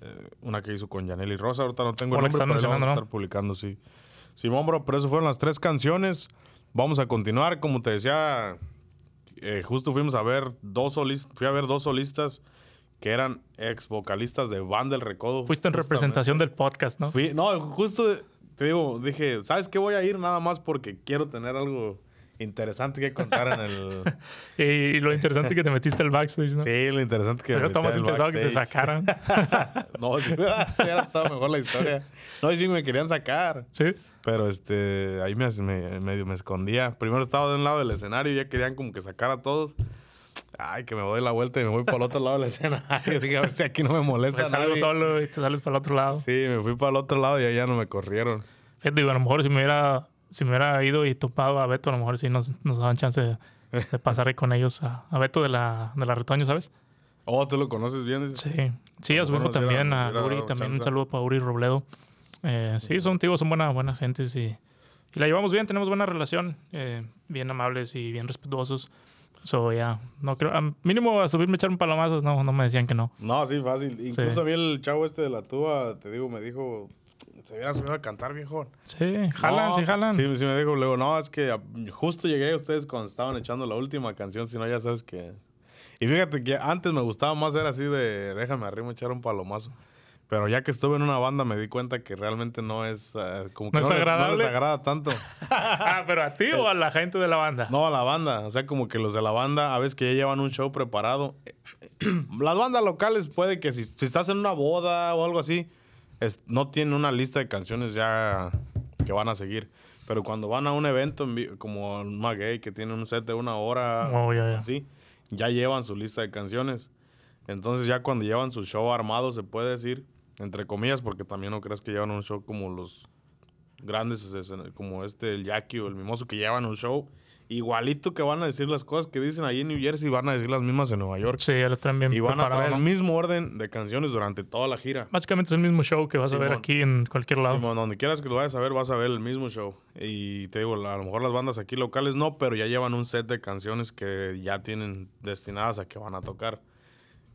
eh, una que hizo con Yaneli Rosa. Ahorita no tengo el nombre, pero la vamos a estar publicando, sí. Simón, bro, pero eso fueron las tres canciones. Vamos a continuar. Como te decía, eh, justo fuimos a ver dos solistas. Fui a ver dos solistas que eran ex vocalistas de Banda El Recodo. Fuiste en justamente. representación del podcast, ¿no? Fui- no, justo te digo, dije, ¿sabes qué? Voy a ir nada más porque quiero tener algo interesante que contar en el... Y, y lo interesante que te metiste al backstage, ¿no? Sí, lo interesante que... Metí al interesados que te sacaran. no, sí, era todo mejor la historia. No, sí me querían sacar. ¿Sí? Pero este, ahí me, me- medio me escondía. Primero estaba de un lado del escenario y ya querían como que sacar a todos. Ay, que me doy la vuelta y me voy para el otro lado del escenario. Dije, a ver si aquí no me molesta Me salgo nadie. solo y te sales para el otro lado. Sí, me fui para el otro lado y allá no me corrieron. Fíjate, digo, a lo mejor si me hubiera, si me hubiera ido y topado a Beto, a lo mejor sí nos, nos daban chance de, de pasar con ellos a, a Beto de la, de la Retoño, ¿sabes? Oh, ¿tú lo conoces bien? Sí. Sí, a su A hijo también, a hubiera Uri también. Un saludo para Uri Robledo. Eh, sí, son tíos, son buenas, buenas gentes y, y la llevamos bien, tenemos buena relación, eh, bien amables y bien respetuosos. So, ya, no creo, a mínimo a subirme a echar un palomazo, no, no me decían que no. No, sí, fácil. Incluso Sí. a mí el chavo este de la tuba, te digo, me dijo, te hubieras subido a cantar, viejo. Sí, jalan, No, sí, jalan. Sí, sí me dijo, luego, no, es que justo llegué a ustedes cuando estaban echando la última canción, si no, ya sabes que... Y fíjate que antes me gustaba más ser así de, déjame arriba echar un palomazo. Pero ya que estuve en una banda me di cuenta que realmente no es eh, como que ¿No es les- les agradable? agrada tanto. ah, pero a ti o a la gente de la banda. No, a la banda. O sea, como que los de la banda, a veces que ya llevan un show preparado. Las bandas locales puede que si, si estás en una boda o algo así, es- no tienen una lista de canciones ya que van a seguir. Pero cuando van a un evento como un gay que tiene un set de una hora, Oh, ya, ya. así, ya llevan su lista de canciones. Entonces ya cuando llevan su show armado, se puede decir, entre comillas, porque también no crees que llevan un show como los grandes, como este, el Jackie o el Mimoso, que llevan un show igualito que van a decir las cosas que dicen ahí en New Jersey, van a decir las mismas en Nueva York. Sí, ya lo traen bien Y van a traer el mismo orden de canciones durante toda la gira. Básicamente es el mismo show que vas a ver aquí en cualquier lado. Simón, donde quieras que lo vayas a ver, vas a ver el mismo show. Y te digo, a lo mejor las bandas aquí locales no, pero ya llevan un set de canciones que ya tienen destinadas a que van a tocar.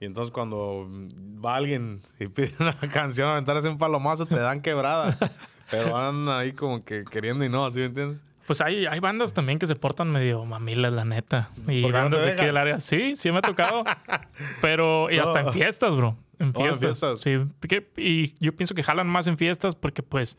Y entonces cuando mm, va alguien y pide una canción a aventarse un palomazo, te dan quebrada. pero van ahí como que queriendo y no, ¿sí me entiendes? Pues hay, hay bandas también que se portan medio mamilas, la neta. Y ¿Por qué no bandas te de aquí del área. Sí, sí me ha tocado. pero, y hasta No. en fiestas, bro. En Oh, en fiestas. fiestas. Sí. y yo pienso que jalan más en fiestas porque, pues,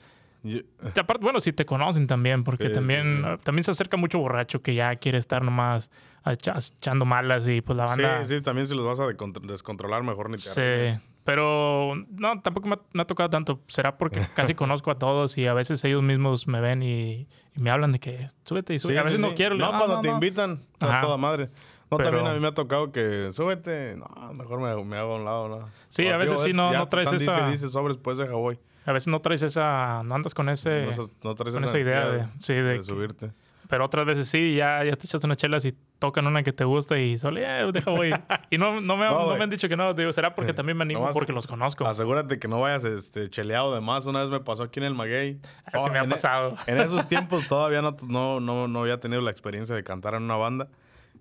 Te aparte, bueno, si te conocen también, porque Sí, también, sí. ah, también se acerca mucho borracho que ya quiere estar nomás echa- echando malas y pues la banda. Sí, sí, también si los vas a descontrolar, mejor ni te Sí, pero no, tampoco me ha, me ha tocado tanto. Será porque casi conozco a todos y a veces ellos mismos me ven y, y me hablan de que súbete y súbete. Sí, a veces sí, no quiero. No, "Ah, cuando no, te no". invitan, a toda madre. No, Pero- también a mí me ha tocado que súbete. No, mejor me, me hago a un lado, ¿no? Sí, O a veces sí, no- ya no traes esa- Dice, dice sobres, pues deja voy. A veces no traes esa, no andas con ese, no, esas- no traes con esa idea de, sí, de de que- subirte. pero otras veces sí, ya, ya te echas unas chelas y tocan una que te gusta y solo, eh, deja voy. Y no, no, me, No, no güey. me han dicho que no, digo, será porque también me animo Nomás- porque los conozco. Asegúrate que no vayas este, cheleado de más. Una vez me pasó aquí en el Maguey. Así Oh, me ha e- pasado. En esos tiempos todavía no, no, no, no había tenido la experiencia de cantar en una banda.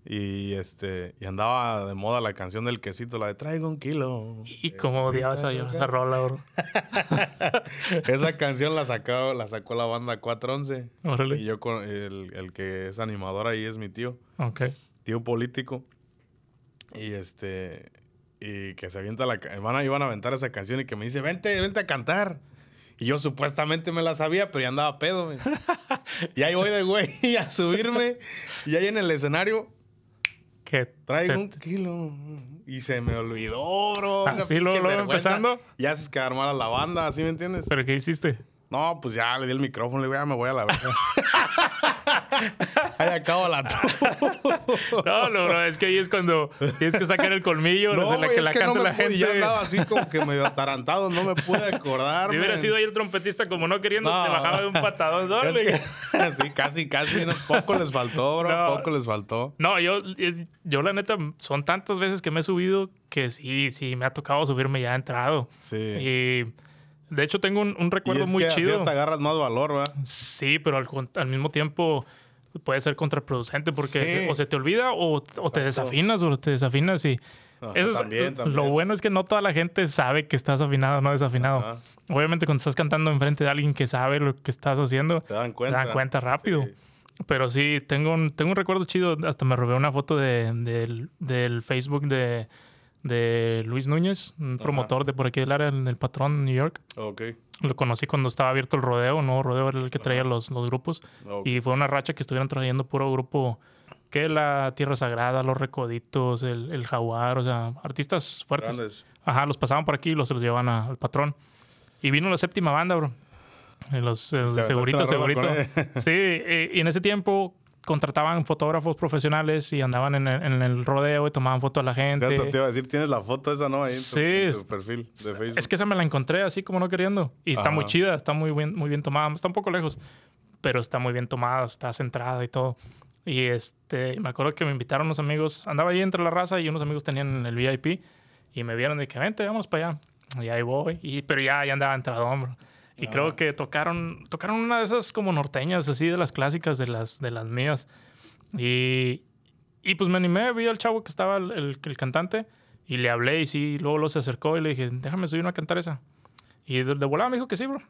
Y este y andaba de moda la canción del quesito, la de Traigo un kilo. Y como odiaba esa, esa rola, bro. Esa canción la sacó, la sacó la banda 411. Y Órale. yo con el, el que es animador ahí es mi tío, Ok. tío político. Y este y que se avienta la van a iban a aventar esa canción y que me dice, "Vente, vente a cantar." Y yo supuestamente me la sabía, pero ya andaba pedo. y ahí voy de güey a subirme y ahí en el escenario Que traigo se- un kilo y se me olvidó, bro. Así, luego, luego vergüenza. empezando. Y haces que armar a la banda, ¿sí me entiendes? ¿Pero qué hiciste? No, pues ya le di el micrófono, le digo, ya me voy a la verga. ahí acabo la No, no, bro, es que ahí es cuando tienes que sacar el colmillo, No, no, la que es la que no canta me la gente. ya andaba así como que medio atarantado, no me pude acordar. Si hubiera sido ahí el trompetista como no queriendo, No. te bajaba de un patadón. Es órale. que- sí, casi, casi. no, poco les faltó, bro. No. Poco les faltó. No, yo, es- yo la neta, son tantas veces que me he subido que sí, sí, me ha tocado subirme ya entrado. Sí. Y de hecho tengo un, un Y recuerdo es muy que así chido. hasta agarras más valor, ¿verdad? Sí, pero al, mismo tiempo puede ser contraproducente porque Sí. se- o se te olvida o, o te desafinas o te desafinas y Ajá, Eso es- también, también. Lo bueno es que no toda la gente sabe que estás afinado o no desafinado. Ajá. Obviamente cuando estás cantando enfrente de alguien que sabe lo que estás haciendo, Se dan cuenta. cuenta rápido. Sí. Pero sí, tengo un, tengo un recuerdo chido. Hasta me robé una foto de, del, del Facebook de, de Luis Núñez, un promotor de por aquí del área, en el patrón New York. Ok. Lo conocí cuando estaba abierto el rodeo, ¿no? Rodeo era el que traía los, los grupos. Y fue una racha que estuvieron trayendo puro grupo, que la Tierra Sagrada, los Recoditos, el, el Jaguar, o sea, artistas fuertes. Grandes. Ajá, los pasaban por aquí y los, los llevaban a- al patrón. Y vino la séptima banda, bro. Los, segurito, segurito. con él. Sí, y en ese tiempo contrataban fotógrafos profesionales y andaban en el, en el rodeo y tomaban fotos a la O sea, gente. te iba a decir, tienes la foto esa, ¿no? Ahí en tu, Sí, en tu perfil de Facebook. Es que esa me la encontré así como no queriendo. Y está Ajá. muy chida, está muy bien, muy bien tomada. Está un poco lejos, pero está muy bien tomada, está centrada y todo. Y este, me acuerdo que me invitaron unos amigos. Andaba ahí entre la raza y unos amigos tenían el VIP. Y me vieron de que vente, vamos para allá. Y ahí voy. Y, pero ya, ya andaba entrado, hombro. Y creo que tocaron, tocaron una de esas como norteñas, así de las clásicas de las, de las mías. Y, y pues me animé, vi al chavo que estaba el, el- el cantante y le hablé y sí, luego lo se acercó y le dije, déjame subir una a cantar esa. Y de, de volada me dijo que sí, bro.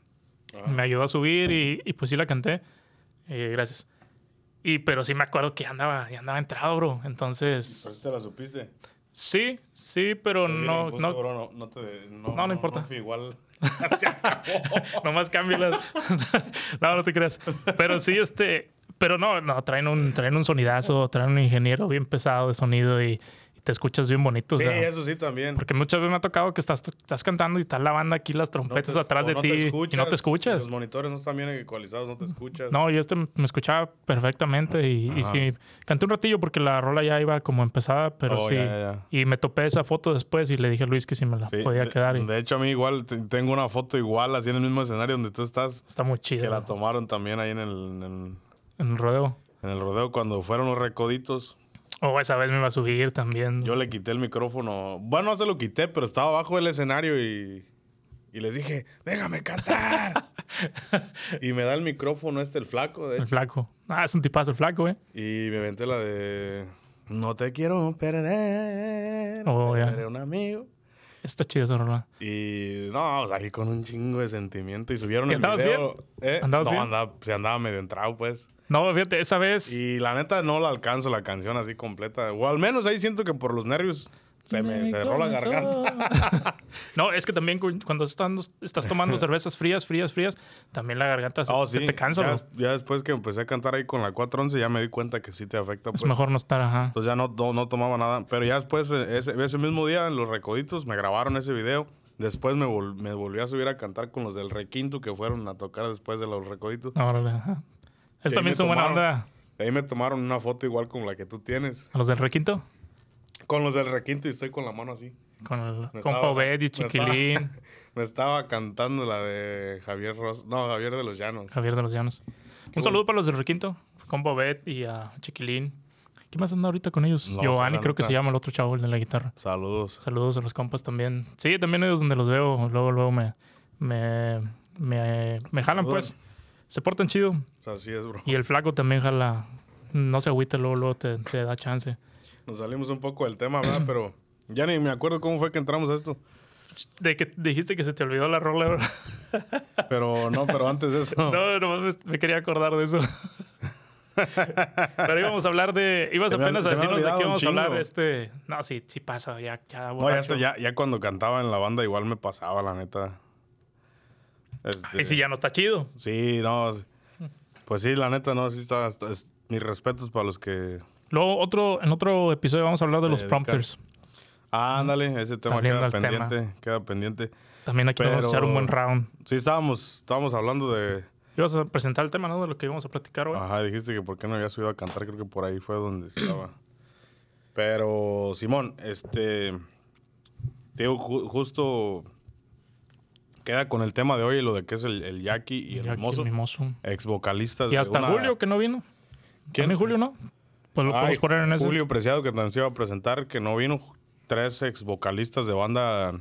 Ajá. Me ayudó a subir y, y pues sí la canté. Eh, gracias. Y pero sí me acuerdo que andaba, ya andaba entrado, bro. Entonces, sí te la supiste. sí, sí, pero no, no, bro, no, no te... No, No, no importa. igual. nomás cámbialas. no, no te creas. Pero sí, este, pero no, no, traen un, traen un sonidazo, traen un ingeniero bien pesado de sonido y, te escuchas bien bonito. o Sí, sea, eso sí también. Porque muchas veces me ha tocado que estás, estás cantando y está la banda aquí, las No trompetas te- atrás de no ti te y no te escuchas. Los monitores no están bien ecualizados, no te escuchas. No, yo este me escuchaba perfectamente y, y sí, canté un ratillo porque la rola ya iba como empezada, pero Oh, sí. ya, ya. Y me topé esa foto después y le dije a Luis que si me la Sí, podía quedar y De hecho, a mí igual te- tengo una foto igual, así en el mismo escenario donde tú estás, está muy que chido la tomaron también ahí en el, en el, en el rodeo. en el rodeo cuando fueron los recoditos. O esa vez me iba a subir también. Yo le quité el micrófono. Bueno, no se lo quité, pero estaba abajo del escenario y, y les dije, déjame cantar. y me da el micrófono este, el flaco, de El flaco. Ah, es un tipazo el flaco, eh. Y me aventé la de, no te quiero perder, Oh, ya. eres un amigo. Está chido esa rola. Y no, o sea, ahí con un chingo de sentimiento. Y subieron ¿Y el video. ¿Eh? ¿Andabas no, bien? andaba, se andaba medio entrado, pues. No, fíjate, esa vez. Y la neta no la alcanzo la canción así completa. O al menos ahí siento que por los nervios se me cerró la garganta. no, es que también cu- cuando estás, estás tomando cervezas frías, frías, frías, también la garganta se, Oh, se sí. te cansa. ya, después que empecé a cantar ahí con la 411 ya me di cuenta que sí te afecta. Es Pues. mejor no estar, ajá. Entonces ya no, no, no tomaba nada. Pero ya después, eh, ese, ese mismo día, en los recoditos, me grabaron ese video. Después me, vol- me volví a subir a cantar con los del requinto que fueron a tocar después de los recoditos. Órale, ajá. Es ahí también son buena onda. Ahí me tomaron una foto igual como la que tú tienes. A los del requinto. Con los del requinto y estoy con la mano así. Con el Me estaba- Obed y me estaba- Chiquilín, Me estaba cantando la de Javier Ros... No, Javier de los Llanos. Javier de los Llanos. Un saludo para los del requinto, compa Obed y a Chiquilín. ¿Qué más anda ahorita con ellos? No Giovanni, creo que se llama el otro chavo, el de la guitarra. Saludos. Saludos a los compas también. Sí, también ellos donde los veo, luego, luego me, me, me, me jalan, pues. Se portan chido. Así es, bro. Y el flaco también jala. No se agüita, luego, luego te, te da chance. Nos salimos un poco del tema, ¿verdad? Pero ya ni me acuerdo cómo fue que entramos a esto. De que dijiste que se te olvidó la rola, bro. Pero no, pero antes de eso. No, nomás me, me quería acordar de eso. Pero íbamos a hablar de. Ibas Se apenas a me decirnos de qué íbamos a hablar. Este. No, sí, sí pasa, ya, ya, No, ya, hasta- ya, ya cuando cantaba en la banda igual me pasaba, la neta. Este, Y si ya no está chido. Sí, no. Pues sí, la neta, no. Sí, está, está- es- mis respetos para los que. Luego, otro, en otro episodio vamos a hablar de los dedican. prompters. Ah, ándale, ese tema Saliendo queda tema. pendiente. Queda pendiente. También aquí vamos a echar un buen Pero- round. Sí, estábamos, estábamos hablando de. Ibas a presentar el tema, ¿no? De lo que íbamos a platicar hoy. Ajá, dijiste que por qué no había subido a cantar, creo que por ahí fue donde estaba. Pero, Simón, este. Te digo, ju- justo queda con el tema de hoy, lo de que es el, el Jackie y el que mimoso, mimoso. ex vocalistas. Y de hasta una- Julio, que no vino. ¿Quién? También Julio, ¿no? Pues lo Ay, podemos poner en eso. Julio Preciado, que también se iba a presentar, que no vino. Tres ex vocalistas de banda,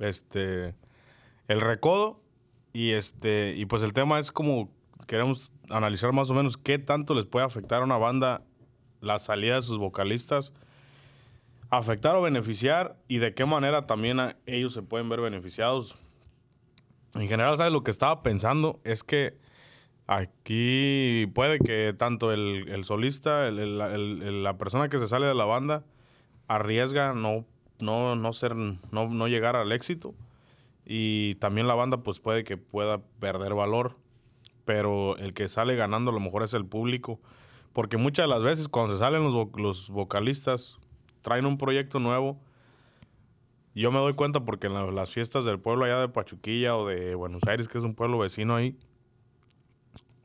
este, El Recodo. Y este, y pues el tema es como queremos analizar más o menos qué tanto les puede afectar a una banda la salida de sus vocalistas. afectar o beneficiar y de qué manera también a- ellos se pueden ver beneficiados. En general, ¿sabes? Lo que estaba pensando es que aquí puede que tanto el, el solista, el- el- la persona que se sale de la banda, arriesga no, no, no, ser, no, no llegar al éxito. Y también la banda pues puede que pueda perder valor. Pero el que sale ganando a lo mejor es el público. Porque muchas de las veces cuando se salen los, vo- los vocalistas, traen un proyecto nuevo. Yo me doy cuenta porque en la- las fiestas del pueblo allá de Pachuquilla o de Buenos Aires, que es un pueblo vecino ahí,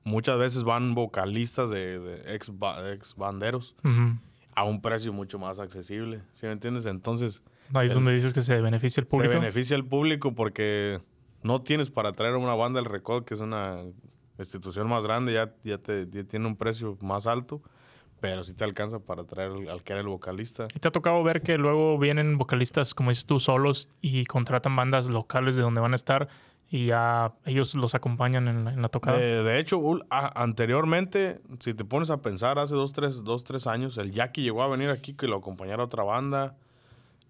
muchas veces van vocalistas de, de ex, ba- ex banderos Ujú. a un precio mucho más accesible. ¿Sí me entiendes? Entonces, Ahí es El- donde dices que se beneficia el público. se beneficia al público porque no tienes para traer una banda del Recodo, que es una institución más grande, ya, ya, te, ya tiene un precio más alto, pero sí te alcanza para traer al, al que era el vocalista. ¿Y te ha tocado ver que luego vienen vocalistas, como dices tú, solos y contratan bandas locales de donde van a estar y ya ellos los acompañan en la, en la tocada? De, de hecho, ul- a- anteriormente, si te pones a pensar, hace dos tres, dos, tres años, el Jackie llegó a venir aquí que lo acompañara otra banda,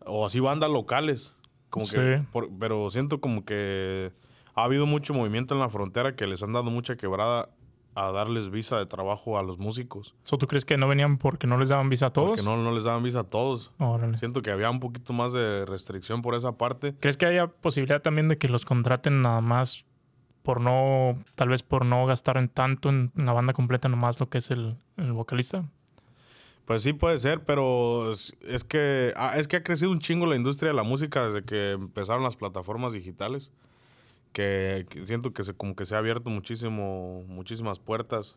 o así bandas locales. Como que, Sí. por- pero siento como que ha habido mucho movimiento en la frontera que les han dado mucha quebrada a darles visa de trabajo a los músicos. ¿So, ¿Tú crees que no venían porque no les daban visa a todos? Porque no, no les daban visa a todos. Órale. Siento que había un poquito más de restricción por esa parte. ¿Crees que haya posibilidad también de que los contraten nada más por no, tal vez por no gastar en tanto en la banda completa, nomás lo que es el, el vocalista? Pues sí puede ser, pero es, es que ah, es que ha crecido un chingo la industria de la música desde que empezaron las plataformas digitales. Que, que siento que se como que se ha abierto muchísimo, muchísimas puertas,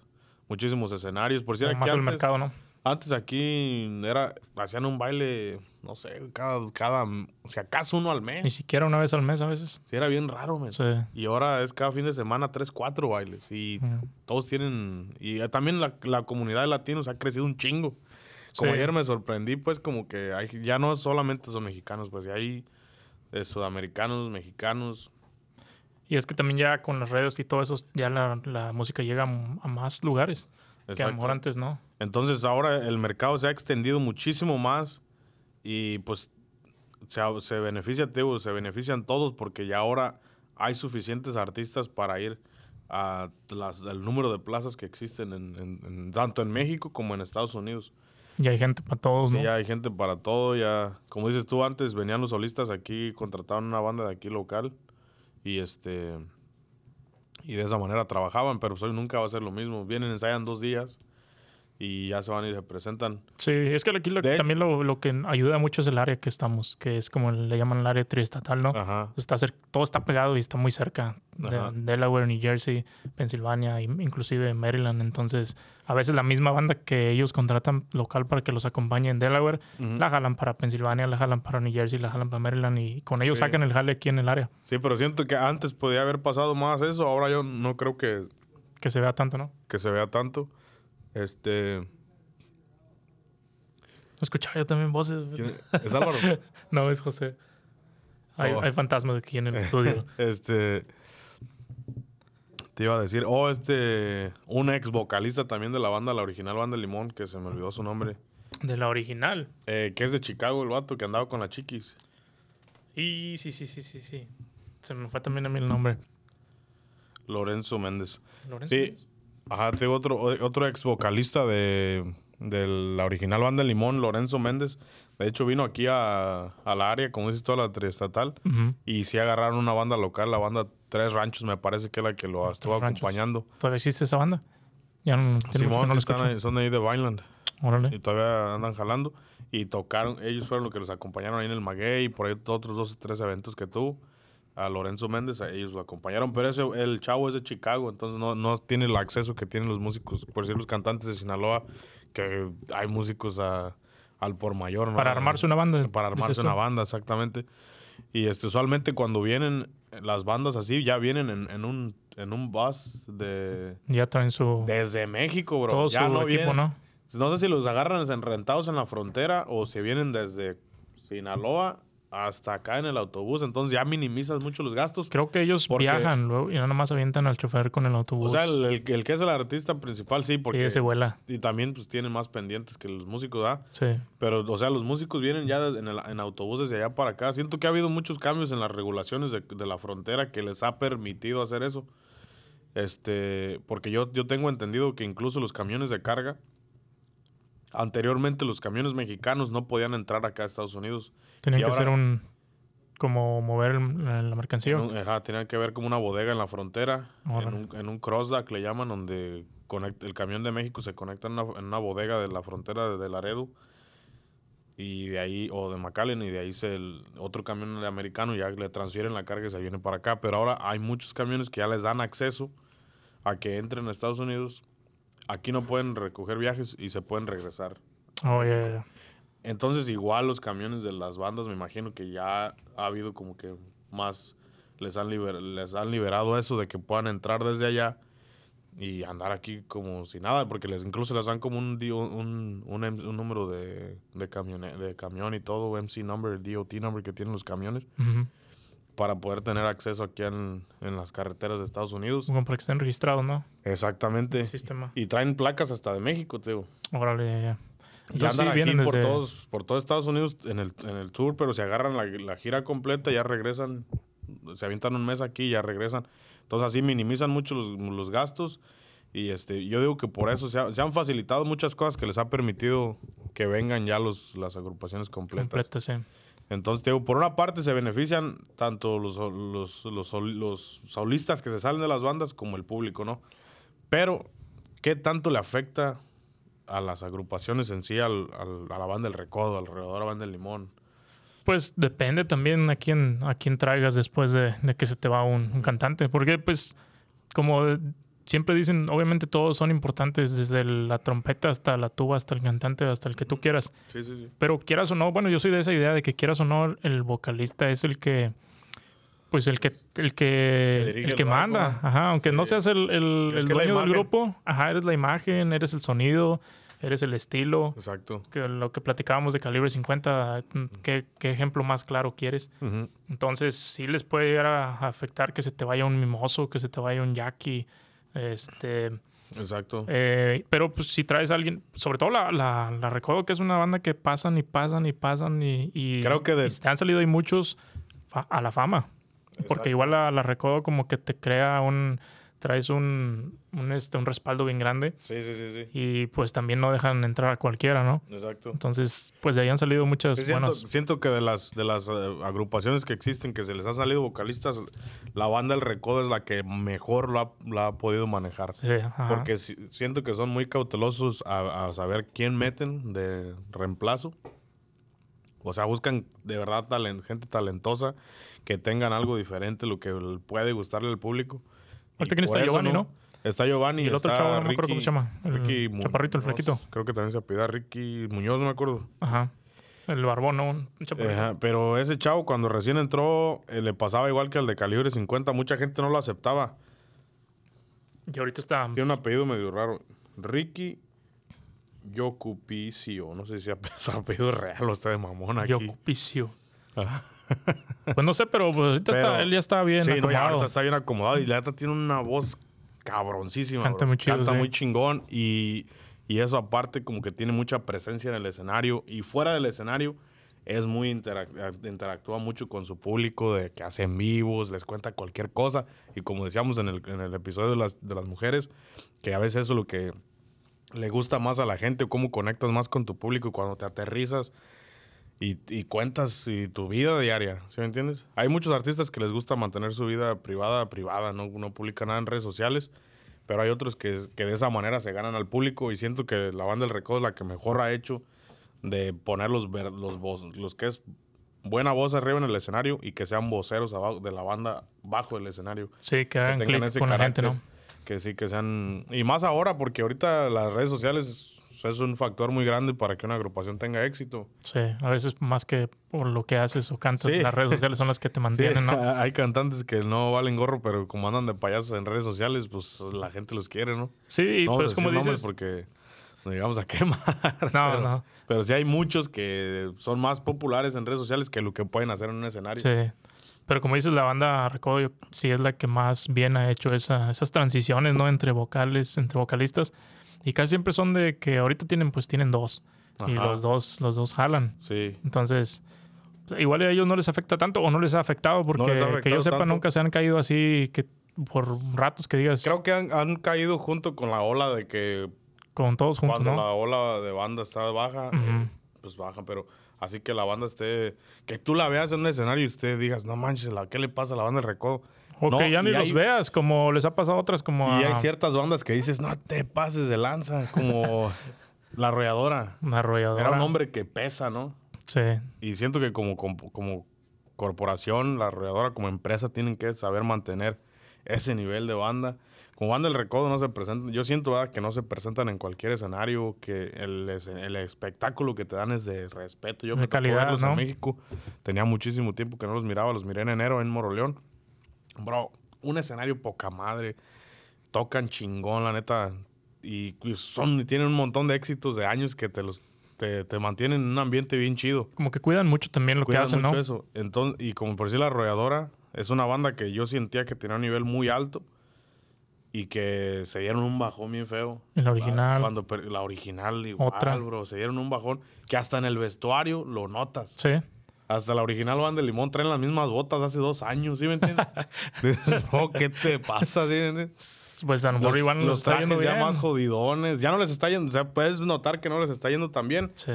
muchísimos escenarios. Por si era más que antes, mercado, ¿no? antes aquí era hacían un baile, no sé, cada cada o sea, acaso uno al Ni mes. siquiera una vez al mes a veces. Sí, era bien raro, men. Sí. Y ahora es cada fin de semana tres, cuatro bailes y todos tienen y eh, también la, la comunidad de latinos ha crecido un chingo. Como Sí. ayer me sorprendí, pues como que hay, ya no solamente son mexicanos, pues ya hay eh, sudamericanos, mexicanos. Y es que también ya con las redes y todo eso, ya la, la música llega a, a más lugares que a lo mejor antes no. Entonces ahora el mercado se ha extendido muchísimo más y pues se, se beneficia, digo, se benefician todos porque ya ahora hay suficientes artistas para ir a las, el número de plazas que existen en, en- en- tanto en México como en Estados Unidos. Y hay gente para todos, Sí, ¿no? ya hay gente para todo, ya, como dices tú antes, venían los solistas aquí, contrataban una banda de aquí local y este y de esa manera trabajaban, pero pues nunca va a ser lo mismo. Vienen, ensayan dos días y ya se van y se presentan. Sí, es que aquí lo- De- también lo, lo que ayuda mucho es el área que estamos, que es como le llaman el área triestatal, ¿no? Ajá. Está cer- todo está pegado y está muy cerca de. Delaware, New Jersey, Pensilvania, e inclusive Maryland. Entonces, a veces la misma banda que ellos contratan local para que los acompañe en Delaware, la jalan para Pensilvania, la jalan para New Jersey, la jalan para Maryland y con ellos Sí. sacan el jale aquí en el área. Sí, pero siento que antes podía haber pasado más eso, ahora yo no creo que, Que se vea tanto, ¿no? que se vea tanto. Este, Escuchaba yo también voces. ¿quién es Álvaro? No, es José. Hay, Oh. hay fantasmas aquí en el estudio. Este. Te iba a decir, oh, este. Un ex vocalista también de la banda, la original banda Limón, que se me olvidó su nombre. de la original. eh, que es de Chicago, el vato que andaba con la chiquis. Y sí, sí, sí, sí, sí. Se me fue también a mí el nombre. Lorenzo Méndez. Lorenzo. Sí. Ajá, tengo otro, otro ex vocalista de, de la original banda Limón, Lorenzo Méndez. De hecho, vino aquí a, a la área, como dices, toda la triestatal. Ujú. Y sí agarraron una banda local, la banda Tres Ranchos, me parece que es la que lo estuvo acompañando. ¿Todavía existe esa banda? Ya no, Simón, no están ahí- son de ahí de Vineland. Y Órale. todavía andan jalando. Y tocaron, ellos fueron los que los acompañaron ahí en el Maguey y por ahí otros dos o tres eventos que tuvo. A Lorenzo Méndez, a ellos lo acompañaron. Pero ese, el chavo es de Chicago, entonces no, no tiene el acceso que tienen los músicos, por decir los cantantes de Sinaloa, que hay músicos a- al por mayor. ¿no? Para armarse una banda. Para armarse una banda, exactamente. Y este, usualmente cuando vienen las bandas así, ya vienen en, en un, en un bus de... Ya traen su. Desde México, bro. todo ya su no equipo, vienen- ¿no? no sé si los agarran en- rentados en la frontera o si vienen desde Sinaloa hasta acá en el autobús, entonces ya minimizas mucho los gastos. Creo que ellos Porque- viajan luego y no nomás avientan al chofer con el autobús. O sea, el, el- el que es el artista principal, sí, sí, porque... ese vuela. y también pues tiene más pendientes que los músicos, ¿verdad? Sí. Pero, o sea, los músicos vienen ya en, el- en autobuses de allá para acá. Siento que ha habido muchos cambios en las regulaciones de, de la frontera que les ha permitido hacer eso. Este, porque yo, yo tengo entendido que incluso los camiones de carga, anteriormente los camiones mexicanos no podían entrar acá a Estados Unidos. Tenían Y que ahora- hacer un... Como mover la, mercancía. Un- ajá, tenían que ver como una bodega en la frontera, en un, en un crossdock le llaman, donde conecta, el camión de México se conecta en una, en una bodega de la frontera de, de Laredo y de ahí, o de McAllen, y de ahí se el otro camión de americano ya le transfieren la carga y se viene para acá. Pero ahora hay muchos camiones que ya les dan acceso a que entren a Estados Unidos. Aquí no pueden recoger viajes y se pueden regresar. Oh, yeah, yeah. Entonces, igual los camiones de las bandas, me imagino que ya ha habido como que más les han, liber- les han liberado eso de que puedan entrar desde allá y andar aquí como si nada, porque les incluso les dan como un, un, un, em- un número de, de, de camión y todo, MC number, DOT number que tienen los camiones. Para poder tener acceso aquí en, en las carreteras de Estados Unidos. Como para que estén registrados, ¿no? Exactamente. Sistema. Y traen placas hasta de México, te digo. Órale, ya, ya. Y Entonces, andan sí, aquí por, desde- todos, por todo Estados Unidos en el, en el tour, pero se agarran la, la gira completa, ya regresan, se avientan un mes aquí y ya regresan. Entonces así minimizan mucho los, los gastos y este yo digo que por eso se, ha- se han facilitado muchas cosas que les ha permitido que vengan ya los, las agrupaciones completas. Completa, sí. Entonces, por una parte se benefician tanto los, los, los, sol- los solistas que se salen de las bandas como el público, ¿no? Pero, ¿qué tanto le afecta a las agrupaciones en sí, a la banda del Recodo, alrededor de la banda del Limón? Pues depende también a quién, a quién traigas después de, de que se te va un, un cantante. Porque, pues, como siempre dicen, obviamente todos son importantes, desde la trompeta hasta la tuba, hasta el cantante, hasta el que tú quieras. Sí, sí, sí. Pero quieras o no, bueno, yo soy de esa idea de que quieras o no, el vocalista es el que, pues el que, el que, el que el manda. Ajá, aunque no seas el, el, dueño del grupo, ajá, eres la imagen, eres el sonido, eres el estilo. Exacto. Que lo que platicábamos de calibre 50, ¿qué, qué ejemplo más claro quieres? Entonces, sí les puede llegar a afectar que se te vaya un mimoso, que se te vaya un Jackie. Este, Exacto. eh, pero pues si traes a alguien, sobre todo la, la, la Recodo, que es una banda que pasan y pasan y pasan y, y- Creo que de- y te han salido ahí muchos a la fama. Porque igual la, la Recodo como que te crea un, traes un, un, este, un respaldo bien grande Sí, sí, sí, sí. y pues también no dejan entrar a cualquiera, ¿no? Exacto. Entonces, pues de ahí han salido muchas Sí, siento, buenas. siento que de las, de las eh, agrupaciones que existen, que se les ha salido vocalistas, la banda del Recodo es la que mejor lo ha, lo ha podido manejar. Sí, ajá. Porque si- siento que son muy cautelosos a, a saber quién meten de reemplazo. O sea, buscan de verdad talen- gente talentosa que tengan algo diferente, lo que puede gustarle al público. Ahorita quién está Giovanni, ¿no? Está Giovanni. Y el otro chavo, no me acuerdo cómo se llama. El Ricky Mu- chaparrito, el Muñoz, flaquito. Creo que también se apellida Ricky Muñoz, no me acuerdo. Ajá. El barbón, ¿no? Un chaparrito. Ajá, pero ese chavo cuando recién entró eh, le pasaba igual que al de calibre 50. Mucha gente no lo aceptaba. Y ahorita está Tiene un apellido medio raro. Ricky Yocupicio. No sé si es su apellido real o está de mamón aquí. Yocupicio. Ajá. Pues no sé, pero pues ahorita Pero- está, él ya está bien sí, no, acomodado. ahorita está bien acomodado y la neta tiene una voz cabroncísima. Canta bro. muy chido, Canta sí. muy chingón y, y eso aparte como que tiene mucha presencia en el escenario y fuera del escenario es muy interac- interactúa mucho con su público de que hacen vivos, les cuenta cualquier cosa y como decíamos en el, en el episodio de las, de las mujeres, que a veces eso es lo que le gusta más a la gente, cómo conectas más con tu público y cuando te aterrizas y, y cuentas y tu vida diaria, ¿sí me entiendes? Hay muchos artistas que les gusta mantener su vida privada, privada, no, no publican nada en redes sociales, pero hay otros que, que de esa manera se ganan al público y siento que la banda del Recodo es la que mejor ha hecho de poner los, los, voz- los que es buena voz arriba en el escenario y que sean voceros abajo de la banda bajo el escenario Sí, que hagan tengan clic ese con la gente, carácter, ¿no? Que sí, que sean... Y más ahora, porque ahorita las redes sociales es, es un factor muy grande para que una agrupación tenga éxito. Sí, a veces más que por lo que haces o cantas, Sí. las redes sociales son las que te Sí, mantienen, ¿no? hay cantantes que no valen gorro, pero como andan de payasos en redes sociales, pues la gente los quiere, ¿no? Sí, No pues a como dices, porque no digamos a quemar. No, pero, no. Pero sí hay muchos que son más populares en redes sociales que lo que pueden hacer en un escenario. Sí. Pero como dices, la banda Recodo sí es la que más bien ha hecho esa- esas transiciones, ¿no? Entre vocales, entre vocalistas. Y casi siempre son de que ahorita tienen, pues tienen dos. Y los dos, los dos jalan. Sí. Entonces, igual a ellos no les afecta tanto o no les ha afectado porque ha que yo sepa tanto. nunca se han caído así que por ratos que digas Creo que han, han caído junto con la ola de que con todos juntos, cuando ¿no? la ola de banda está baja, eh, pues baja, pero así que la banda esté, que tú la veas en un escenario y usted digas, no manches, ¿la- ¿qué le pasa a la banda del recodo? O No, que ya ni los hay- veas, como les ha pasado a otras, como Y a hay ciertas bandas que dices, no te pases de lanza, como la arrolladora. una arrolladora. Era un hombre que pesa, ¿no? Sí. Y siento que como, como, como corporación, la arrolladora como empresa tienen que saber mantener ese nivel de banda. Como banda del recodo no se presentan, yo siento ¿verdad? que no se presentan en cualquier escenario, que el, el espectáculo que te dan es de respeto. Yo De me tocó calidad, verlos ¿no? México, tenía muchísimo tiempo que no los miraba, los miré en enero en Moroleón. Bro, un escenario poca madre, tocan chingón, la neta, y son, y tienen un montón de éxitos de años que te los te, te mantienen en un ambiente bien chido. Como que cuidan mucho también lo Cuidan que hacen, mucho ¿no? eso. Entonces, y como por decir la arrolladora, es una banda que yo sentía que tenía un nivel muy alto y que se dieron un bajón bien feo. Y la original. Cuando la original igual, Otra. bro, se dieron un bajón que hasta en el vestuario lo notas. Sí. Hasta la original banda de Limón traen las mismas botas hace dos años, ¿sí me entiendes? "No, ¿qué te pasa? ¿Sí me entiendes? Pues a lo mejor Los, los trajes ya bien. más jodidones, ya no les está yendo, o sea, puedes notar que no les está yendo tan bien. Sí.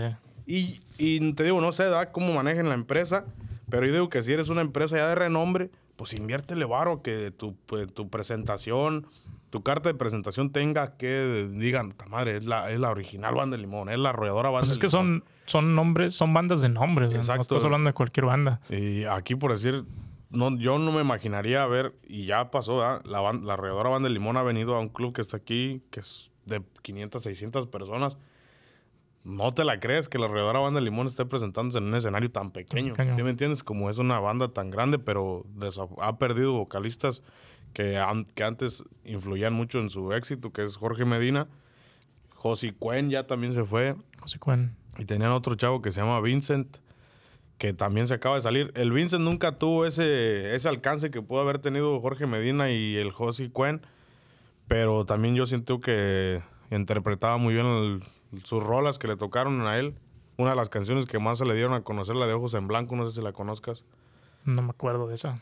Y, y te digo, no sé da cómo manejen la empresa, pero yo digo que si eres una empresa ya de renombre, pues inviértele varo, que tu, pues, tu presentación, tu carta de presentación tenga que digan, "Ta madre, es la, es la original banda de limón, es la arrolladora banda Pues es de que Limón". son, son nombres, son bandas de nombres. güey. No Exacto. estás hablando de cualquier banda. Y aquí por decir, no, yo no me imaginaría ver, y ya pasó, ¿verdad? la, ban- la arrolladora banda de limón ha venido a un club que está aquí, que es de 500, 600 personas. No te la crees que la arrolladora banda de limón esté presentándose en un escenario tan pequeño. Pequeño. ¿Sí me entiendes? Como es una banda tan grande, pero ha perdido vocalistas que, an- que antes influían mucho en su éxito, que es Jorge Medina. Josi Cuen ya también se fue. José Cuen. Y tenían otro chavo que se llama Vincent, que también se acaba de salir. El Vincent nunca tuvo ese, ese alcance que pudo haber tenido Jorge Medina y el Josi Cuen, pero también yo siento que interpretaba muy bien el- sus rolas que le tocaron a él. Una de las canciones que más se le dieron a conocer, la de Ojos en Blanco, no sé si la conozcas. No me acuerdo de esa.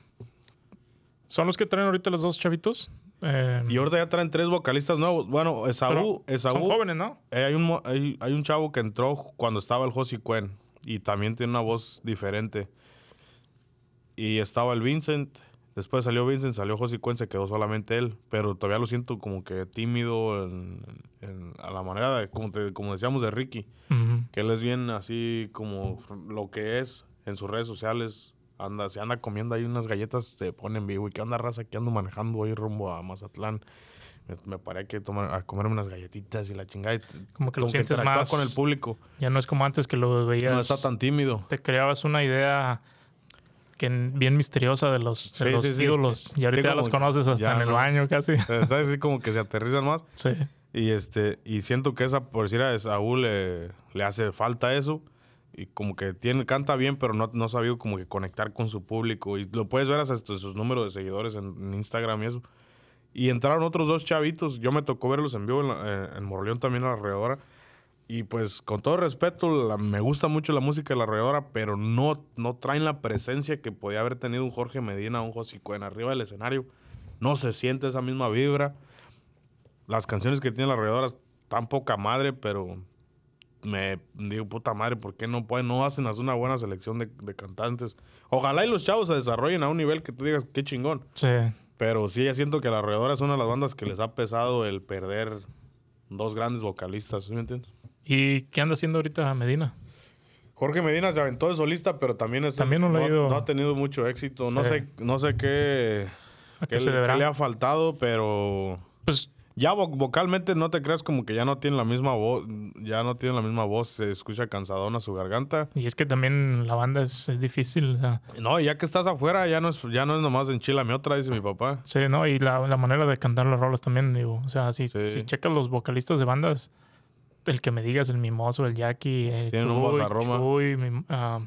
¿Son los que traen ahorita los dos chavitos? Eh, Y ahorita ya traen tres vocalistas nuevos. Bueno, Esaú, Esaú Son jóvenes, ¿no? Eh, hay, un, hay, hay un chavo que entró cuando estaba el Josi Cuen y también tiene una voz diferente. Y estaba el Vincent. Después salió Vincent, salió Josi Cuen, se quedó solamente él. Pero todavía lo siento como que tímido en- en- a la manera de, como, te- como decíamos de Ricky. Ujú. Que él es bien así como lo que es en sus redes sociales. Anda, se anda comiendo ahí unas galletas, se pone en vivo. ¿Y qué onda, raza? que ando manejando hoy rumbo a Mazatlán? Me, me paré que tomar, a comerme unas galletitas y la chingada. y Como que lo sientes más- con el público. Ya no es como antes que lo veías. No está tan tímido. Te creabas una idea que bien misteriosa de los, de Sí, los sí, sí. ídolos. Y ahorita ya los conoces hasta ya en el baño casi. ¿Sabes? Así como que se aterrizan más. Sí. Y este y siento que esa, por decir a Saúl, le, le hace falta eso. Y como que tiene, canta bien, pero no, no ha sabido como que conectar con su público. Y lo puedes ver hasta sus números de seguidores en, en Instagram y eso. Y entraron otros dos chavitos. Yo me tocó verlos en vivo en, la- eh, en también a la alrededora. Y pues con todo respeto, la- me gusta mucho la música de la alrededora, pero no, no traen la presencia que podía haber tenido un Jorge Medina, un José Cuen arriba del escenario. No se siente esa misma vibra. Las canciones que tiene la alrededora están poca madre, pero me digo, puta madre, ¿por qué no pueden, no hacen hacer una buena selección de, de cantantes? Ojalá y los chavos se desarrollen a un nivel que tú digas, qué chingón. Sí. Pero sí, ya siento que la alrededora es una de las bandas que les ha pesado el perder dos grandes vocalistas, ¿sí me entiendes? ¿Y qué anda haciendo ahorita Medina? Jorge Medina se aventó de solista, pero también, es, También no le ha ido- no ha tenido mucho éxito. No sé, no sé qué, ¿A qué le- qué le ha faltado, pero Pues ya vo- vocalmente no te creas como que ya no tiene la misma voz, ya no tiene la misma voz, se escucha cansadona su garganta. Y es que también la banda es, es difícil, o sea, No, ya que estás afuera, ya no es, ya no es nomás enchilame otra, dice mi papá. sí, ¿no? Y la, la manera de cantar las rolas también, digo, o sea, si, Sí. si checas los vocalistas de bandas, el que me digas, el Mimoso, el Jackie, el Tienen un Chuy, vozarroma. Chuy, mi- ah,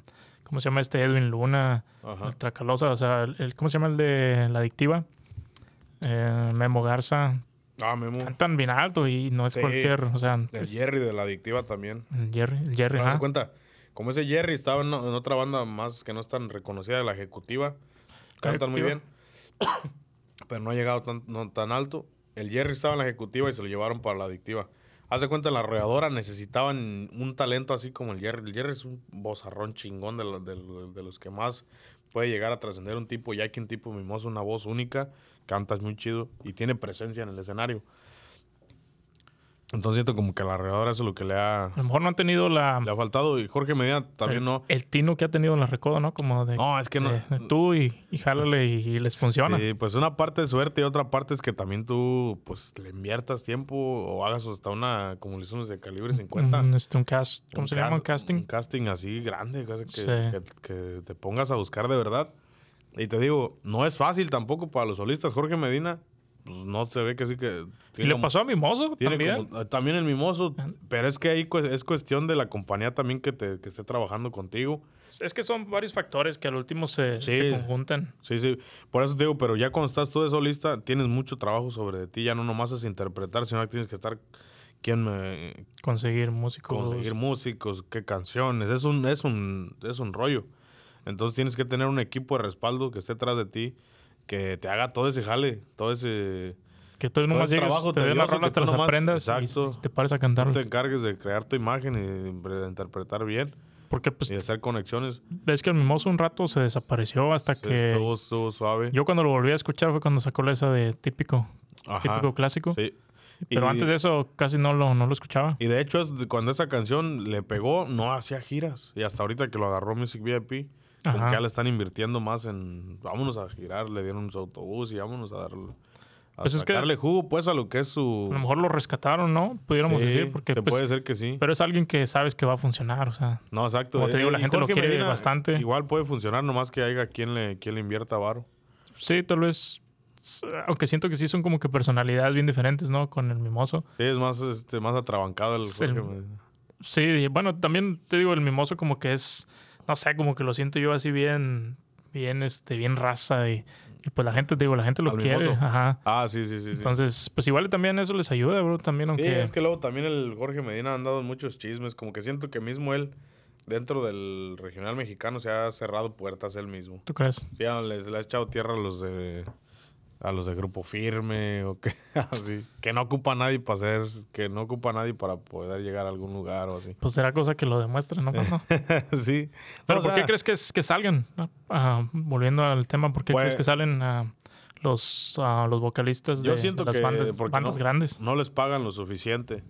¿cómo se llama este? Edwin Luna, Ajá. el Tracalosa, o sea, el, el- ¿cómo se llama el de La Adictiva? Eh, Memo Garza. Ah. Cantan bien alto y no es Sí. cualquier, o sea, El es- Jerry de la adictiva también. el Jerry, el Jerry, ¿Te das ajá. cuenta? Como ese Jerry estaba en, otra banda más que no es tan reconocida de la ejecutiva. Cantan muy bien. Pero no ha llegado tan, no tan alto. El Jerry estaba en la ejecutiva y se lo llevaron para la adictiva. Hace cuenta, en la arrolladora necesitaban un talento así como el Jerry. El Jerry es un bozarrón chingón de, lo- de lo- de los que más puede llegar a trascender un tipo, ya que un tipo mimoso, una voz única, canta muy chido y tiene presencia en el escenario. Entonces siento como que la arrolladora eso es lo que le ha, A lo mejor no han tenido la, le ha faltado. Y Jorge Medina también el, no. el tino que ha tenido en la recodo, ¿no? Como de, No, es que no. de- tú y, y jálale y, y les funciona. Sí, pues una parte es suerte y otra parte es que también tú pues le inviertas tiempo o hagas hasta una, como le hicimos de calibre 50. Un, este, un cast, ¿cómo Un se llama? Un cast- casting. Un casting así grande, casi que, Sí. que- que te pongas a buscar de verdad. Y te digo, no es fácil tampoco para los solistas. Jorge Medina, pues no se ve que sí que... Y le como- pasó a Mimoso también. como- también el mimoso, pero es que ahí es cuestión de la compañía también que, te, que esté trabajando contigo. Es que son varios factores que al último se, Sí. se conjuntan. Sí, sí. Por eso te digo, pero ya cuando estás tú de solista, tienes mucho trabajo sobre ti. Ya no nomás es interpretar, sino que tienes que estar quién me Conseguir músicos. conseguir músicos, qué canciones. Es un, es un, es un rollo. Entonces tienes que tener un equipo de respaldo que esté atrás de ti, que te haga todo ese jale, todo ese. Que tú nomás llegues, trabajo te den las rolas, te las aprendas exacto. y te pares a cantarlas. te encargues de crear tu imagen y de interpretar bien Porque pues y hacer conexiones. ves que el Mimoso un rato se desapareció hasta Sí, que... Estuvo, estuvo suave. Yo cuando lo volví a escuchar fue cuando sacó esa de típico, Ajá. típico clásico. Sí. Pero Y- antes de eso casi no lo, no lo escuchaba. Y de hecho, cuando esa canción le pegó, no hacía giras. Y hasta ahorita que lo agarró Music VIP, como Ajá. que ya le están invirtiendo más en. Vámonos a girar, le dieron su autobús y vámonos a darle. A Pues es que- sacarle jugo, pues, a lo que es su. A lo mejor lo rescataron, ¿no? Pudiéramos Sí, decir, porque que pues, puede ser que sí. pero es alguien que sabes que va a funcionar, o sea, no, exacto. como te digo, la y gente lo quiere bastante. Igual puede funcionar, nomás que haya quien le, quien le invierta varo. sí, tal vez, aunque siento que sí son como que personalidades bien diferentes, ¿no? Con el Mimoso. Sí, es más, este, más atrabancado el el-. Sí, bueno, también te digo, el Mimoso como que es, no sé, como que lo siento yo así bien, bien, este, bien raza y, y pues la gente, te digo, la gente lo ¿Al quiere, ajá. Ah, sí, sí, sí. sí. Entonces, pues igual también eso les ayuda, bro, también, Sí, aunque... es que luego también el Jorge Medina ha andado en muchos chismes, como que siento que mismo él, dentro del regional mexicano, se ha cerrado puertas él mismo. ¿Tú crees? Sí, les, le ha echado tierra a los de a los de grupo firme o que así, que no ocupa a nadie para hacer, que no ocupa a nadie para poder llegar a algún lugar o así. Pues será cosa que lo demuestre, ¿no? Sí. Pero O ¿por sea, qué crees que, es- que salgan? Ah, ah, volviendo al tema, ¿por qué Pues- crees que salen ah, los, ah, los vocalistas de, Yo siento de las que bandas, porque bandas no- grandes? no les pagan lo suficiente.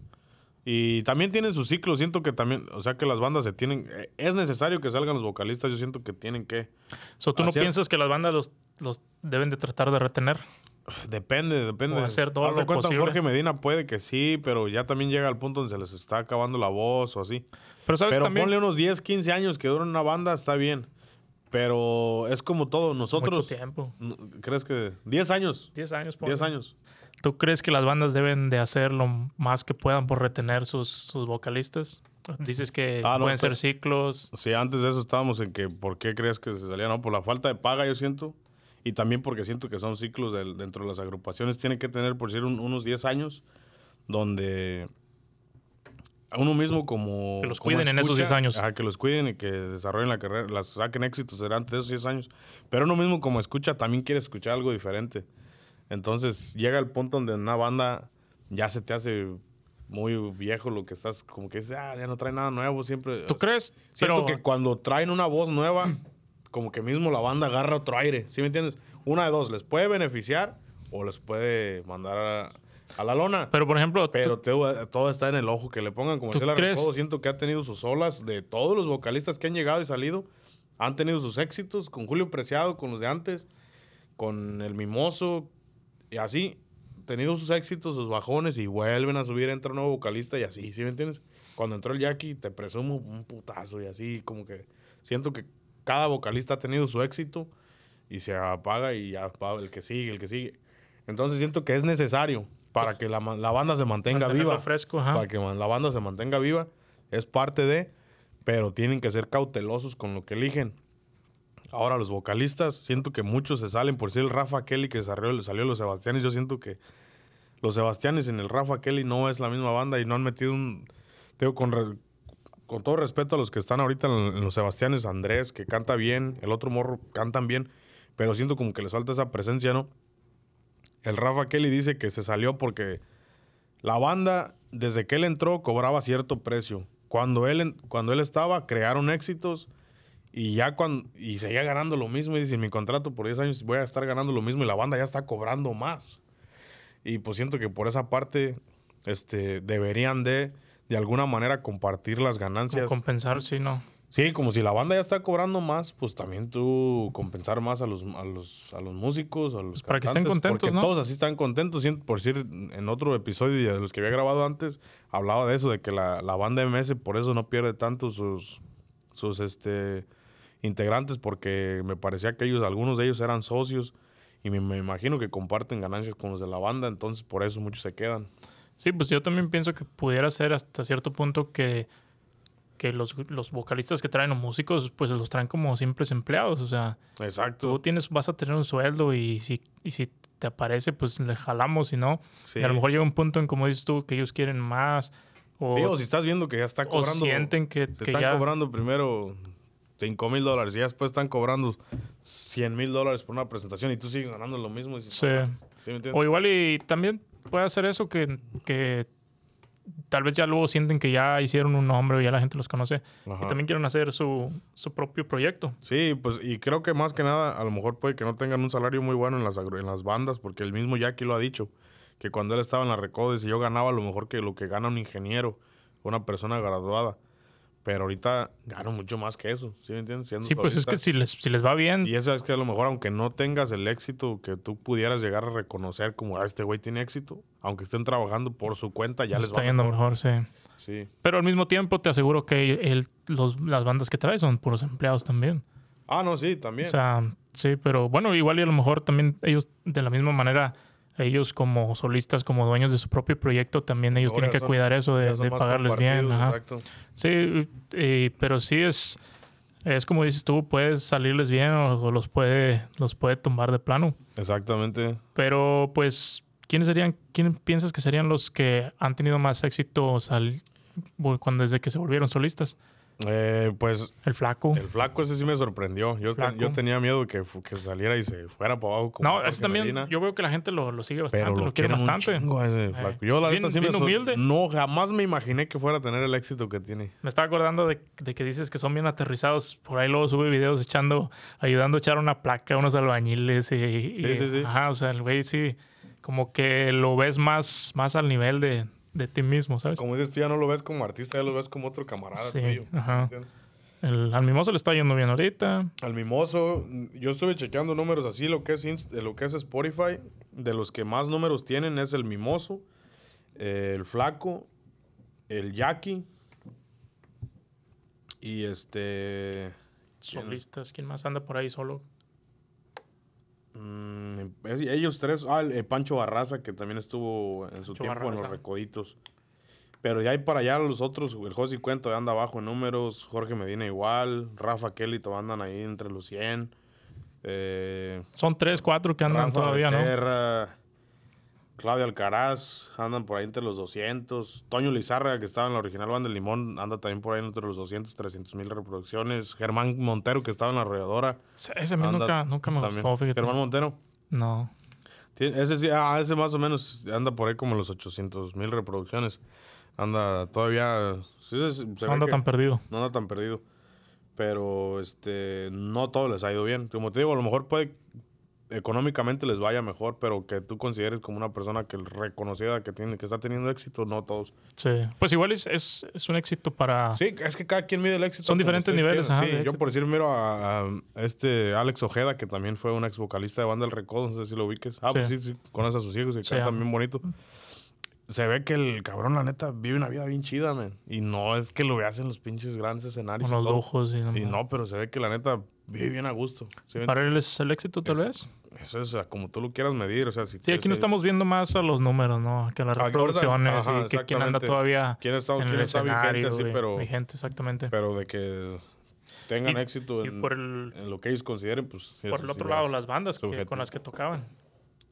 Y también tienen su ciclo, siento que también, o sea que las bandas se tienen, eh, es necesario que salgan los vocalistas, yo siento que tienen que, So, ¿Tú no piensas que las bandas los, los deben de tratar de retener? Depende, depende. O hacer todo lo cuenta. Jorge Medina puede que sí, pero ya también llega al punto donde se les está acabando la voz o así. Pero ¿sabes Pero también? ponle unos 10, 15 años que dura una banda, está bien. Pero es como todo, nosotros... Mucho tiempo. ¿Crees que 10 años? 10 años, ponle. 10 años. ¿Tú crees que las bandas deben de hacer lo más que puedan por retener sus, sus vocalistas? Dices que Ah, no, pueden ser ciclos. Sí, antes de eso estábamos en que, ¿por qué crees que se salía? No, por la falta de paga, yo siento. Y también porque siento que son ciclos del- dentro de las agrupaciones. Tienen que tener, por decir, un- unos 10 años donde a uno mismo como... Que los como cuiden en esos 10 años. Ajá, que los cuiden y que desarrollen la carrera, las saquen éxitos durante esos 10 años. Pero uno mismo como escucha también quiere escuchar algo diferente. Entonces llega el punto donde en una banda ya se te hace muy viejo lo que estás, como que dices, ah, ya no trae nada nuevo, siempre... ¿Tú crees? Siento Pero que cuando traen una voz nueva, como que mismo la banda agarra otro aire. ¿Sí me entiendes? Una de dos, les puede beneficiar o les puede mandar a, a la lona. Pero, por ejemplo, Pero te- todo está en el ojo que le pongan. Como ¿Tú se la crees? recodo, siento que ha tenido sus olas de todos los vocalistas que han llegado y salido. Han tenido sus éxitos con Julio Preciado, con los de antes, con el Mimoso y así. Tenido sus éxitos, sus bajones y vuelven a subir, entra un nuevo vocalista y así, ¿sí me entiendes? Cuando entró el Jackie, te presumo un putazo y así, como que siento que cada vocalista ha tenido su éxito y se apaga y ya el que sigue, el que sigue. Entonces siento que es necesario para que la, la banda se mantenga viva. fresco. Para que la banda se mantenga viva. Es parte de, pero tienen que ser cautelosos con lo que eligen. Ahora, los vocalistas, siento que muchos se salen. Por si el Rafa Kelly que salió, salió los Sebastianes, yo siento que los Sebastianes en el Rafa Kelly no es la misma banda y no han metido un. Tengo con, con todo respeto a los que están ahorita en, los Sebastianes, Andrés, que canta bien, el otro morro cantan bien, pero siento como que les falta esa presencia, ¿no? El Rafa Kelly dice que se salió porque la banda, desde que él entró, cobraba cierto precio. Cuando él, cuando él estaba, crearon éxitos y ya cuando y seguía ganando lo mismo. Y dice, mi contrato por 10 años voy a estar ganando lo mismo y la banda ya está cobrando más. Y pues siento que por esa parte este, deberían de, de alguna manera, compartir las ganancias. compensar, sí, no. Sí, como si la banda ya está cobrando más, pues también tú compensar más a los, a los, a los músicos, a los Pues para que estén contentos, porque ¿no? todos así están contentos. Por decir, en otro episodio de los que había grabado antes, hablaba de eso, de que la, la banda MS por eso no pierde tanto sus, sus este, integrantes, porque me parecía que ellos, algunos de ellos eran socios y me, me imagino que comparten ganancias con los de la banda, entonces por eso muchos se quedan. Sí, pues yo también pienso que pudiera ser hasta cierto punto que, que los, los vocalistas que traen o músicos, pues los traen como simples empleados. O sea, Exacto. tú tienes, vas a tener un sueldo y si, y si te aparece, pues le jalamos y no. Sí. Y a lo mejor llega un punto en, como dices tú, que ellos quieren más o, Sí, o si estás viendo que ya está o cobrando. sienten que, Te que están ya... cobrando primero 5 mil dólares y ya después están cobrando 100 mil dólares por una presentación y tú sigues ganando lo mismo. Y dices, Sí. ¿sí me? O igual y también puede hacer eso que, que tal vez ya luego sienten que ya hicieron un nombre o ya la gente los conoce Ajá. y también quieren hacer su, su propio proyecto. Sí, pues y creo que más que nada a lo mejor puede que no tengan un salario muy bueno en las, en las bandas porque el mismo Jackie lo ha dicho, que cuando él estaba en la Recodes y yo ganaba lo mejor que lo que gana un ingeniero, una persona graduada. Pero ahorita gano mucho más que eso, ¿sí me entiendes? Siendo Sí, pues es que si les, si les va bien, Y eso es que a lo mejor, aunque no tengas el éxito que tú pudieras llegar a reconocer como, ah, este güey tiene éxito, aunque estén trabajando por su cuenta, ya les les está va yendo mejor. mejor, sí. Sí. Pero al mismo tiempo te aseguro que el- los, las bandas que trae son puros empleados también. Ah, no, sí, también. O sea, sí, pero bueno, igual y a lo mejor también ellos de la misma manera, ellos como solistas, como dueños de su propio proyecto, también ellos Ahora tienen que son- cuidar eso de, de pagarles bien. ajá. Sí, eh, pero sí es, es como dices tú, puedes salirles bien o, o los puede, los puede tumbar de plano. Exactamente. Pero pues, ¿quiénes serían, quién piensas que serían los que han tenido más éxito cuando desde que se volvieron solistas? Eh, pues El flaco. el flaco ese sí me sorprendió. Yo, tenía miedo que, que saliera y se fuera para abajo. Como no, ese también, Medina, yo veo que la gente lo, lo sigue bastante, pero lo, lo quiere bastante. ese Eh, flaco. Yo la bien- neta sí me bien sor- humilde. No, jamás me imaginé que fuera a tener el éxito que tiene. Me estaba acordando de, de que dices que son bien aterrizados. Por ahí luego sube videos echando, ayudando a echar una placa a unos albañiles. Y, y- Sí, sí, sí. Ajá, o sea, el güey sí, como que lo ves más, más al nivel de, de ti mismo, ¿sabes? Como dices, tú ya no lo ves como artista, ya lo ves como otro camarada Sí, tuyo. ajá. El, al mimoso le está yendo bien ahorita. Al mimoso, yo estuve chequeando números así, lo que es, lo que es Spotify, de los que más números tienen es el mimoso, eh, el flaco, el Jackie y este... Solistas, ¿quién más anda por ahí solo? Mm, ellos tres, ah, el, el Pancho Barraza, que también estuvo en su Pancho tiempo en los recoditos. Pero ya hay para allá los otros, el José Cuento anda abajo en números, Jorge Medina igual, Rafa Kelly todavía andan ahí entre los 100. Eh, Son tres, cuatro que andan Rafa todavía, ¿no? Claudia Alcaraz, andan por ahí entre los 200. Toño Lizarra, que estaba en la original banda del Limón, anda también por ahí entre los 200, 300 mil reproducciones. Germán Montero, que estaba en la arrolladora. Ese a mí nunca, nunca me también. gustó, fíjate. Germán Montero. No. Ese sí, ah, ese más o menos anda por ahí como los 800 mil reproducciones. Anda todavía. sí, se- se ve No anda tan perdido. no anda tan perdido. Pero este no todo les ha ido bien. Como te digo, a lo mejor puede económicamente les vaya mejor, pero que tú consideres como una persona que reconocida que tiene que está teniendo éxito, no todos. Sí. Pues igual es, es, es un éxito para... Sí, es que cada quien mide el éxito. Son diferentes niveles, ajá, Sí, de yo por decir, miro a, a este Alex Ojeda, que también fue un ex vocalista de banda del Recodo, no sé si lo ubiques. Ah, pues Sí. sí, sí, conoce a sus hijos y Sí, canta ajá. bien bonito. Se ve que el cabrón, la neta, vive una vida bien chida, man. Y no es que lo veas en los pinches grandes escenarios. Con los lujos y, Y no, pero se ve que la neta vive bien a gusto. ¿sí me Para él es el éxito, tal Es- vez. Eso es como tú lo quieras medir. O sea, si Sí, aquí no estamos viendo más a los números, ¿no? Que las Ah, reproducciones ajá, y que quién anda todavía quién está, en quién el está escenario. vigente, sí, pero, Vigente, exactamente. pero de que tengan Y- éxito en, por el, en lo que ellos consideren, pues. por el otro lado, las bandas que- con las que tocaban.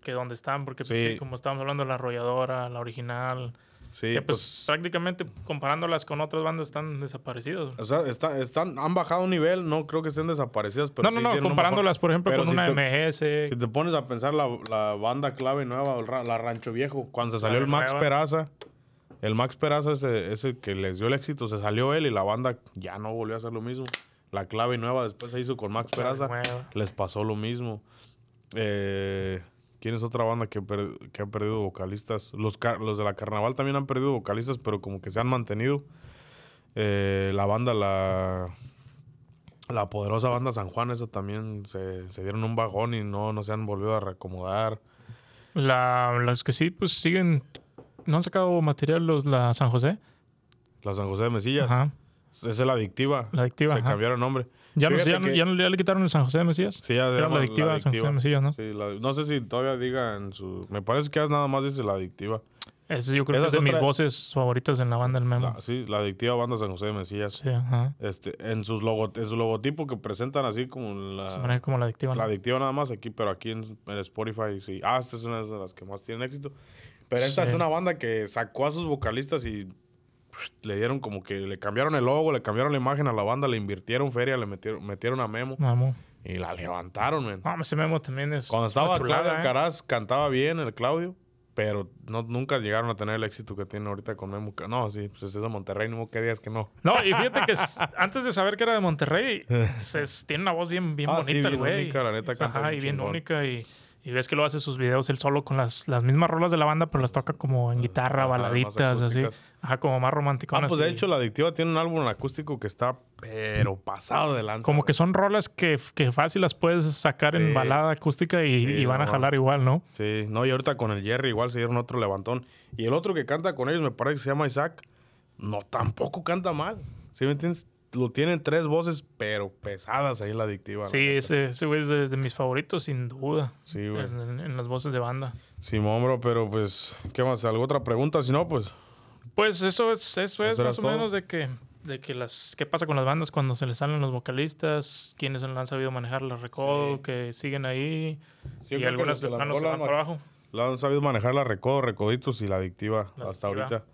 Que donde están, porque pues, sí, como estábamos hablando, la arrolladora, la original, Sí, que pues, pues. prácticamente comparándolas con otras bandas están desaparecidas. O sea, está, están, han bajado un nivel, no creo que estén desaparecidas, pero no, sí no, no, comparándolas, por ejemplo, con si una te- MGS. Si te pones a pensar la, la banda clave nueva, la Rancho Viejo, cuando se salió el Max nueva. Peraza, el Max Peraza ese, ese que les dio el éxito, se salió él y la banda ya no volvió a hacer lo mismo. La clave nueva después se hizo con Max la Peraza, nueva. les pasó lo mismo. Eh, ¿Quién es otra banda que, per- que ha perdido vocalistas? Los, los de la Carnaval también han perdido vocalistas, pero como que se han mantenido. Eh, la banda, la, la poderosa banda San Juan, esa también se, se dieron un bajón y no, no se han volvido a reacomodar. La, las que sí, pues siguen. No han sacado material los, la San José. La San José de Mesillas. Ajá. Esa es la adictiva. La adictiva. Se ajá. cambiaron nombre. Ya, no, Fíjate ya, no- que- ya no- ya le quitaron el San José de Mesías. Sí, ya Era llama la adictiva, San José de Mesillas, ¿no? Sí, la- no sé si todavía digan su... Me parece que nada más dice la adictiva. Ese yo creo Esa que es de mis voces favoritas en la banda del Memo. La- sí, la adictiva banda San José de Mesillas. Sí, ajá. Este, en, sus logo, en su logotipo que presentan así como Se la, maneja como la adictiva. la adictiva nada más aquí, pero aquí en, en Spotify sí. Ah, esta es una de las que más tienen éxito. Pero esta Sí. es una banda que sacó a sus vocalistas y le dieron como que le cambiaron el logo, le cambiaron la imagen a la banda, le invirtieron feria, le metieron, metieron a Memo Memo. y la levantaron, man. No, ese Memo también es. Cuando es estaba chulada, Claudio ¿eh? Alcaraz, cantaba bien el Claudio, pero no, nunca llegaron a tener el éxito que tiene ahorita con Memo. No, sí, pues es de Monterrey, no que digas que no. No, y fíjate que antes de saber que era de Monterrey, se- tiene una voz bien, bien Ah, sí, bonita el bien güey. única, la neta, canta Ajá, y bien chingón. única. Y, y ves que lo hace sus videos él solo con las, las mismas rolas de la banda, pero las toca como en guitarra, Ajá, baladitas, así. Ajá, como más romanticonas. Ah, pues de hecho la adictiva tiene un álbum acústico que está pero pasado de lanza. Como que son rolas que, que fácil las puedes sacar en balada acústica y, Sí, y van a jalar igual, ¿no? Sí, no, y ahorita con el Jerry igual se dieron otro levantón. Y el otro que canta con ellos me parece que se llama Isaac. No, tampoco canta mal. ¿Sí me entiendes? Lo tienen tres voces, pero pesadas ahí en la adictiva. la Sí, ese, ese güey es de, de mis favoritos, sin duda. Sí, güey. En, en- en las voces de banda. Simón, bro, pero pues, ¿qué más? ¿Alguna otra pregunta? Si no, pues, Pues eso es, eso es más o todo. menos de que, de que las, qué pasa con las bandas cuando se les salen los vocalistas, quiénes han sabido manejar la recodo, Sí. que siguen ahí, Yo y creo que algunas los que la abajo. la han sabido manejar la recodo, recoditos y la adictiva La hasta adictiva. ahorita.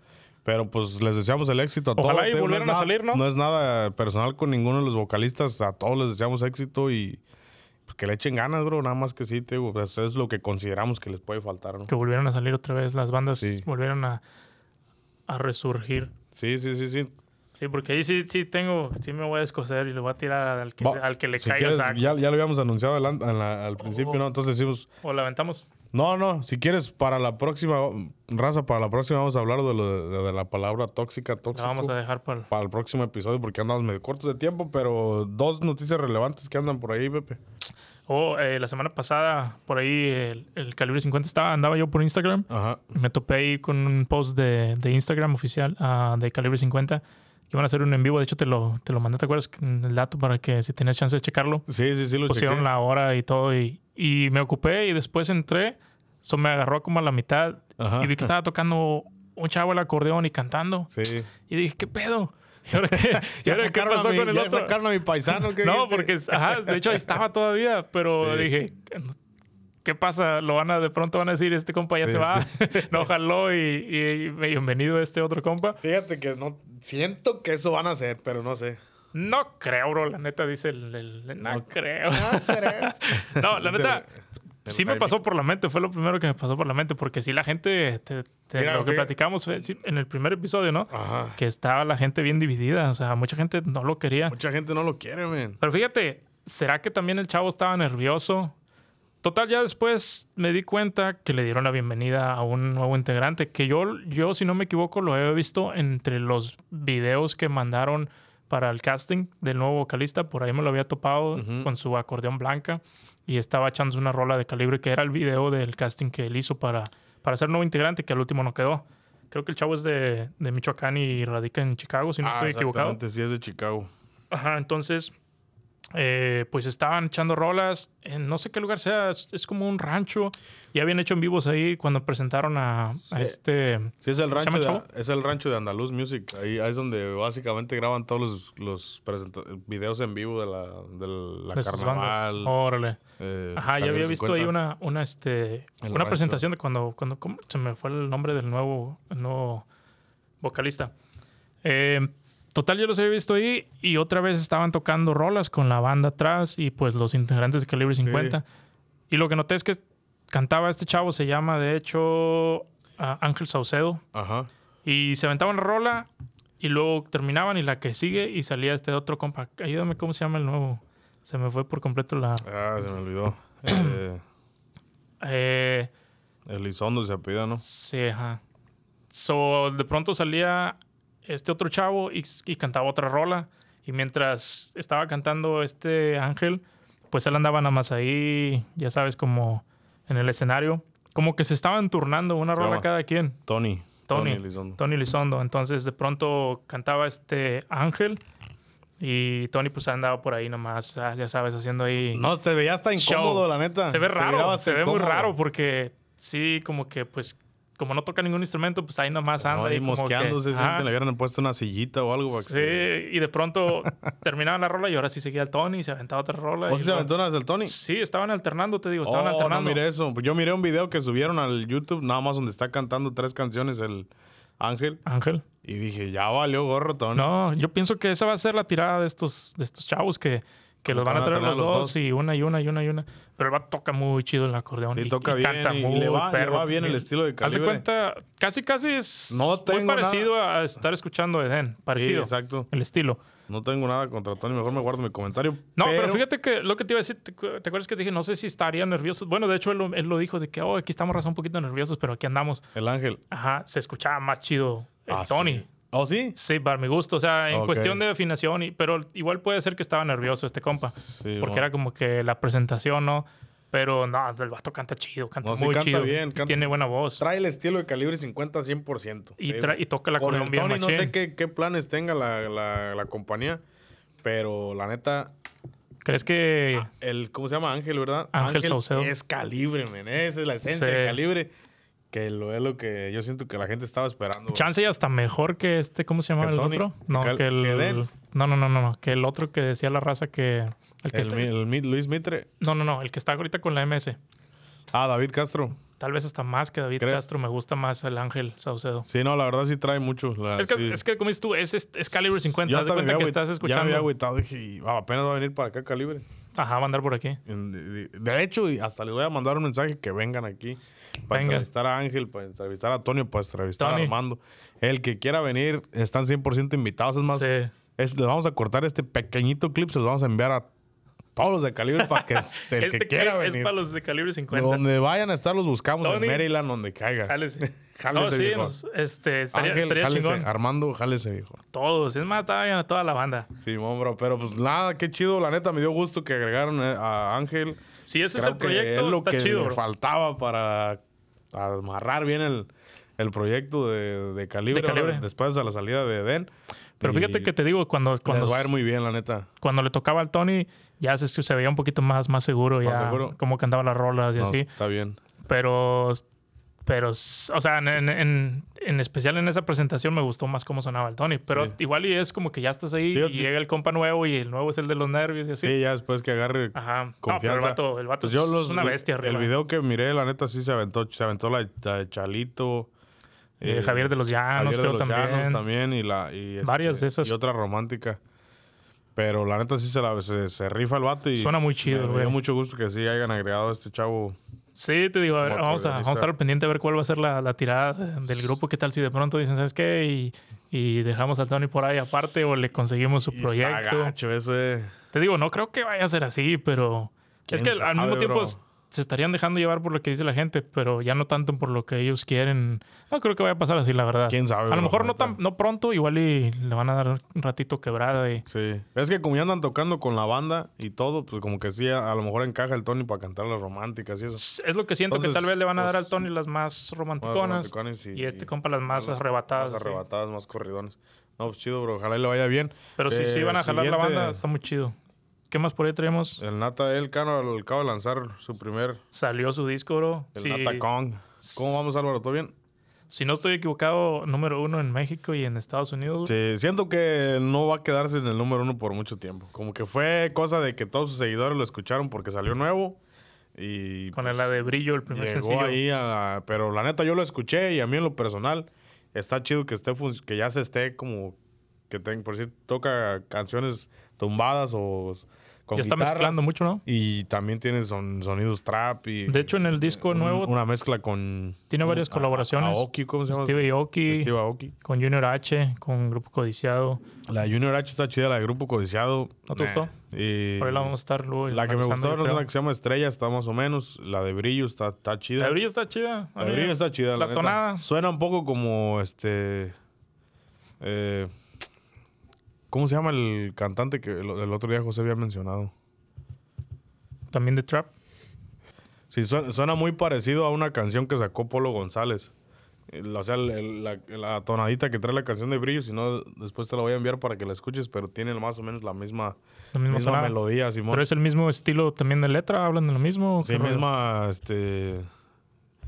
Pero pues les deseamos el éxito a Ojalá todos. y Te digo, volvieran a nada- salir, ¿no? No es nada personal con ninguno de los vocalistas. A todos les deseamos éxito y pues, que le echen ganas, bro. Nada más que sí, te digo, pues, es lo que consideramos que les puede faltar, ¿no? Que volvieron a salir otra vez, las bandas Sí. volvieron a, a resurgir. Sí, sí, sí, sí. Sí, porque ahí sí, sí tengo, sí me voy a descoser y le voy a tirar al que, Va, al que le si caiga quieres, el saco. ya, ya lo habíamos anunciado al principio, Oh. ¿no? Entonces decimos, O la aventamos. No, no, si quieres para la próxima, raza, para la próxima vamos a hablar de, lo de, de la palabra tóxica, La tóxico. vamos a dejar para... para el próximo episodio porque andamos medio cortos de tiempo, pero dos noticias relevantes que andan por ahí, Pepe. Oh, eh, la semana pasada, por ahí, el, el Calibre 50 estaba, andaba yo por Instagram. Ajá. Me topé ahí con un post de, de Instagram oficial ah, de Calibre 50 que iban a hacer un en vivo. De hecho, te lo, te lo mandé, ¿te acuerdas? El dato para que si tenías chance de checarlo. Sí, sí, sí, lo Pusieron chequé. la hora y todo y, y me ocupé y después entré. Eso me agarró como a la mitad Ajá. y vi que estaba tocando un chavo el acordeón y cantando. Sí. Y dije, ¿qué pedo? ¿Y ahora qué, ¿Y ahora qué pasó mi- con el ya otro? sacaron a mi paisano. ¿qué No, porque, ajá, de hecho ahí estaba todavía, pero Sí. dije, ¿qué pasa? Lo van a, de pronto van a decir, este compa ya Sí, se va, no jaló y, y- y bienvenido a este otro compa. Fíjate que no... Siento que eso van a hacer, pero no sé. No creo, bro, la neta dice el, el- el- no, No. creo. No creo. No, la neta, sí me pasó por la mente, fue lo primero que me pasó por la mente, porque sí la gente, te- te- Mira, lo que fíjate- platicamos fue, sí, en el primer episodio, ¿no? Ajá. Que estaba la gente bien dividida, o sea, mucha gente no lo quería. Mucha gente no lo quiere, man. Pero fíjate, ¿será que también el chavo estaba nervioso? Total, ya después me di cuenta que le dieron la bienvenida a un nuevo integrante, que yo, yo si no me equivoco, lo he visto entre los videos que mandaron para el casting del nuevo vocalista. Por ahí me lo había topado con su acordeón blanca y estaba echándose una rola de calibre, que era el video del casting que él hizo para, para ser nuevo integrante, que al último no quedó. Creo que el chavo es de, de Michoacán y radica en Chicago, si no Ah, estoy equivocado. sí es de Chicago. Ajá, entonces eh, pues estaban echando rolas en no sé qué lugar sea, es, es como un rancho. Y habían hecho en vivos ahí cuando presentaron a, este. Sí, es el ¿Se rancho, de, es el rancho de Andaluz Music. Ahí, ahí es donde básicamente graban todos los, videos en vivo de la, de la de carnaval. Órale. eh, Ajá, ya había visto 50. ahí una, una, este, El una rancho. presentación de cuando, cuando ¿cómo? se me fue el nombre del nuevo, el nuevo vocalista. Eh, total, yo los había visto ahí y otra vez estaban tocando rolas con la banda atrás y pues los integrantes de Calibre 50. Y lo que noté es que cantaba este chavo, se llama de hecho ah, Ángel Saucedo. Ajá. Y se aventaban la rola y luego terminaban y la que sigue y salía este otro compa. Ayúdame, ¿cómo se llama el nuevo? Se me fue por completo la... Ah, se me olvidó. Eh, Eh, Elizondo se apellida, ¿no? sí, ajá. So, de pronto salía este otro chavo y, y cantaba otra rola. Y mientras estaba cantando este Ángel, pues él andaba nada más ahí, ya sabes, como en el escenario. Como que se estaban turnando una rola cada quien. Tony. Tony. Elizondo. Tony Lizondo. Entonces de pronto cantaba este Ángel y Tony pues andaba por ahí nomás, ah, ya sabes, haciendo ahí... No, se veía hasta incómodo, show. la neta. Se ve raro, se ve muy raro porque sí, como que pues como no toca ningún instrumento, pues ahí nomás anda. No, ahí y que- mosqueándose, sienten, le hubieran puesto una sillita o algo. Para que Sí, y de pronto terminaba la rola y ahora sí seguía el Tony, se aventaba otra rola. ¿O y sí se aventó una del Tony? Sí, estaban alternando, te digo, estaban oh, alternando. no miré eso. Yo miré un video que subieron al YouTube, nada más donde está cantando tres canciones el Ángel. Ángel. Y dije, ya valió gorro, Tony. No, yo pienso que esa va a ser la tirada de estos, de estos chavos que, que los van a traer los dos y una y una y una y una. Pero el va toca muy chido el acordeón Sí, y, toca y bien canta y muy le va- le perro va bien el estilo de Calibre. cuenta, casi casi es No muy parecido a estar escuchando Eden, Sí, parecido exacto. el estilo. No tengo nada contra Tony, mejor me guardo mi comentario. No, pero, fíjate que lo que te iba a decir, ¿te, acuerdas que te dije? No sé si estarían nerviosos. Bueno, de hecho, él, lo- él lo dijo de que, oh, aquí estamos razón un poquito nerviosos, pero aquí andamos. El Ángel. Ajá, se escuchaba más chido el Ah, Tony. sí. ¿Oh, sí? Sí, para mi gusto. O sea, en Ok. cuestión de afinación, y, pero igual puede ser que estaba nervioso este compa. Sí, porque no. era como que la presentación, ¿no? Pero no, el vato canta chido, canta No, sí muy canta chido. bien, canta- Tiene buena voz. Trae el estilo de calibre 50 100%. Y, y toca la Colombia Tony no sé qué, qué planes tenga la, la, la compañía, pero la neta, ¿Crees que el, ¿cómo se llama? Ángel, ¿verdad? Ángel Saucedo. Es calibre, men. Esa es la esencia Sí. de calibre. Que lo es lo que yo siento que la gente estaba esperando. chance y hasta mejor que este, ¿cómo se llama ¿Que el otro? No, ¿Que- el. no, no, no. Que el otro que decía la raza que. El que Luis Mitre. no, no, no. El que está ahorita con la MS. Ah, David Castro. Tal vez hasta más que David. Castro. Me gusta más el Ángel Saucedo. Sí, no, la verdad sí trae mucho. la- Es que, como dices tú, es, calibre 50. Yo Haz de hasta me cuenta que estás Ya me escuchando. había agüitado. Dije, ah, apenas va a venir para acá calibre. Ajá, va a andar por aquí. De, hecho, y hasta les voy a mandar un mensaje que vengan aquí para Venga. entrevistar a Ángel, para entrevistar a Antonio, para entrevistar Tony. a Armando. El que quiera venir, están 100% invitados. Es más, Sí. es- les vamos a cortar este pequeñito clip, se los vamos a enviar a todos los de calibre para que el Este que quiera es venir. para los de calibre 50. Donde vayan a estar, los buscamos Tony. en Maryland, donde caiga. Jálese. Jálese, no, sí, viejo. nos- este, estaría, Ángel, estaría jálese. chingón. Armando, jálese, viejo. Todos. Es más, a toda la banda. Sí, bro. Pero pues nada, qué chido. La neta, me dio gusto que agregaron eh, a Ángel. Si ese Creo es el proyecto, es lo está que chido, bro. faltaba para amarrar bien el, el proyecto de, de calibre, De Calibre. ahora, después de la salida de Eden. Pero Y fíjate que te digo, cuando, cuando, les va a ir muy bien, la neta. cuando le tocaba al Tony, ya se, se veía un poquito más, más seguro, Más ya seguro. cómo cantaba las rolas y No, así. Está bien. Pero, pero, o sea, en, en- en- especial en esa presentación me gustó más cómo sonaba el Tony. Pero Sí. igual y es como que ya estás ahí Sí, y llega el compa nuevo y el nuevo es el de los nervios y así. Sí, ya después que agarre Ajá. No, pero el vato, el vato Pues yo es los- una bestia El arriba. video que miré, la neta, sí se aventó. Se aventó la, la de Chalito. Eh, eh, Javier de los Llanos, Javier de los también. Llanos también. Y la, y, Varias de esas. Y otra romántica. Pero la neta sí se, la, se, se rifa el vato. Y Suena muy chido, me- Me güey. dio mucho gusto que sí hayan agregado a este chavo. Sí, te digo, a ver, vamos, a, vamos a estar pendiente a ver cuál va a ser la, la tirada del grupo. ¿Qué tal si de pronto dicen, ¿sabes qué? Y, y dejamos al Tony por ahí aparte o le conseguimos su Y proyecto. Está gacho eso. Te digo, no creo que vaya a ser así, pero es ¿Quién que al mismo tiempo bro? Se estarían dejando llevar por lo que dice la gente, pero ya no tanto por lo que ellos quieren. No creo que vaya a pasar así, la verdad. ¿Quién sabe, A lo mejor no, tan, no pronto, igual y le van a dar un ratito quebrada y... Sí. Es que como ya andan tocando con la banda y todo, pues como que sí, a, a lo mejor encaja el Tony para cantar las románticas y eso. Es lo que siento que tal vez le van a dar pues, al Tony las más romanticonas y, este compa las más arrebatadas. Más arrebatadas, más corridones. No, pues chido, bro. Ojalá y le vaya bien. Pero sí, sí Eh, van a jalar la banda, está muy chido. ¿Qué más por ahí tenemos? El Nata, él acaba acaba de lanzar su primer, Salió su disco, bro. el Sí. Nata Kong. ¿Cómo vamos, Álvaro? ¿Todo bien? Si no estoy equivocado, número uno en México y en Estados Unidos. Sí, siento que no va a quedarse en el número uno por mucho tiempo. Como que fue cosa de que todos sus seguidores lo escucharon porque salió nuevo. Y Con pues, la de Brillo, el primer llegó sencillo. ahí a- pero la neta yo lo escuché y a mí en lo personal está chido que esté que ya se esté como que ten- por si toca canciones tumbadas o con Ya está mezclando mucho, ¿no? y también tiene son, sonidos trap y De hecho, en el disco un- nuevo una mezcla con tiene varias a- colaboraciones. Aoki, ¿cómo se llama? Steve Aoki, Steve Aoki. con Junior H, con Grupo Codiciado. La Junior H está chida, la de Grupo Codiciado. ¿No te nah. gustó? Y Por ahí la vamos a estar luego la que me gustó no es la que se llama Estrella, está más o menos. La de Brillo está, está chida. La de Brillo está chida. La de Brillo está chida. La neta. tonada. Suena un poco como este. eh, ¿Cómo se llama el cantante que el, el otro día José había mencionado? También de Trap. Sí, suena, suena muy parecido a una canción que sacó Polo González. El- O sea, el- la, la tonadita que trae la canción de Brillo, si no, después te la voy a enviar para que la escuches, pero tiene más o menos la misma, La misma misma sonada. melodía, Simón. Pero es el mismo estilo también de letra, hablan de lo mismo. Sí, misma, este,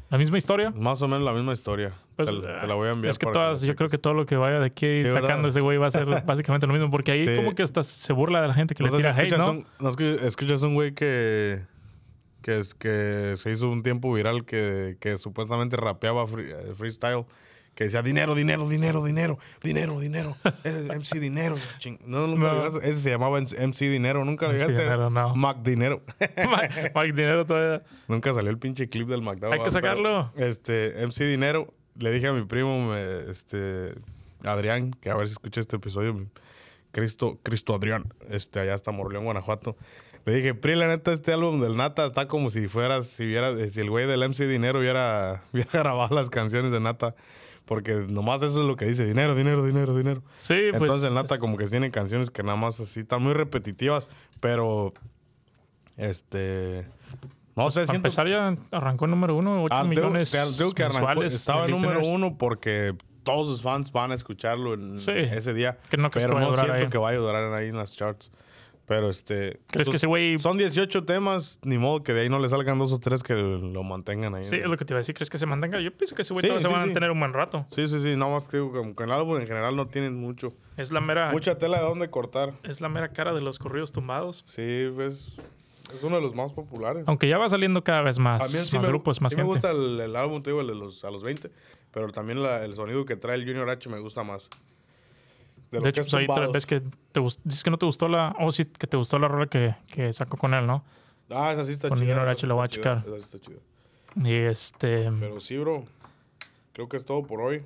La misma historia. más o menos la misma historia. Pues, te, la- te la voy a enviar. Es que todas, yo creo que todo lo que vaya de aquí Sí, sacando ese güey va a ser básicamente lo mismo. Porque ahí Sí. como que hasta se burla de la gente que No le tira hate, ¿no? un, no escuchas, un güey que, que, es, que se hizo un tiempo viral que, que supuestamente rapeaba free- eh, freestyle. Que decía dinero, dinero, dinero, dinero, dinero, dinero. Eres MC Dinero. No, nunca No. llegaste- Ese se llamaba MC Dinero. Nunca le llegaste. Dinero, no. Mac Dinero. Mike Dinero todavía. Nunca salió el pinche clip del McDowell. Hay que sacarlo. Este, MC Dinero, le dije a mi primo, me- este, Adrián, que a ver si escucha este episodio, Cristo, Cristo Adrián, este, allá está Morleón, Guanajuato. Le dije, Pri, la neta, este álbum del Nata está como si fueras, si viera, si el güey del MC Dinero hubiera, hubiera grabado las canciones de Nata. Porque nomás eso es lo que dice, dinero, dinero, dinero, dinero. Sí, pues. Entonces el Nata como que tiene canciones que nada más así, están muy repetitivas, pero, este, no sé, Para siento empezar ya arrancó el número uno, 8 Ah, millones te- tengo que arrancó- estaba en número uno porque todos sus fans van a escucharlo en Sí. ese día. Que no pero que no siento ahí. que vaya a durar ahí en las charts. Pero este. ¿Crees que pues, ese güey- Son 18 temas, ni modo que de ahí no le salgan dos o tres que lo mantengan ahí. Sí, es lo que te iba a decir. ¿Crees que se mantenga? Yo pienso que ese güey Sí, todavía se sí, van sí. a tener un buen rato. sí, sí, sí, nada más que digo, como que el álbum en general no tienen mucho. Es la mera, Mucha tela de dónde cortar. es la mera cara de los corridos tumbados. Sí, pues. Es uno de los más populares. Aunque ya va saliendo cada vez más, También sí más me, grupos, más sí me gusta el, el álbum, te digo, el de los, a los 20, pero también la- el sonido que trae el Junior H me gusta más. De que hecho, es pues ahí vez que te gust- dices que no te gustó la... Oh, sí, que te gustó la rola que, que sacó con él, ¿no? Ah, esa sí está Con chida. Esa H la voy a checar. Esa sí está chida. Y este... Pero sí, bro. Creo que es todo por hoy.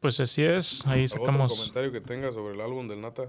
Pues así es. Ahí sacamos... comentario que tengas sobre el álbum del Nata.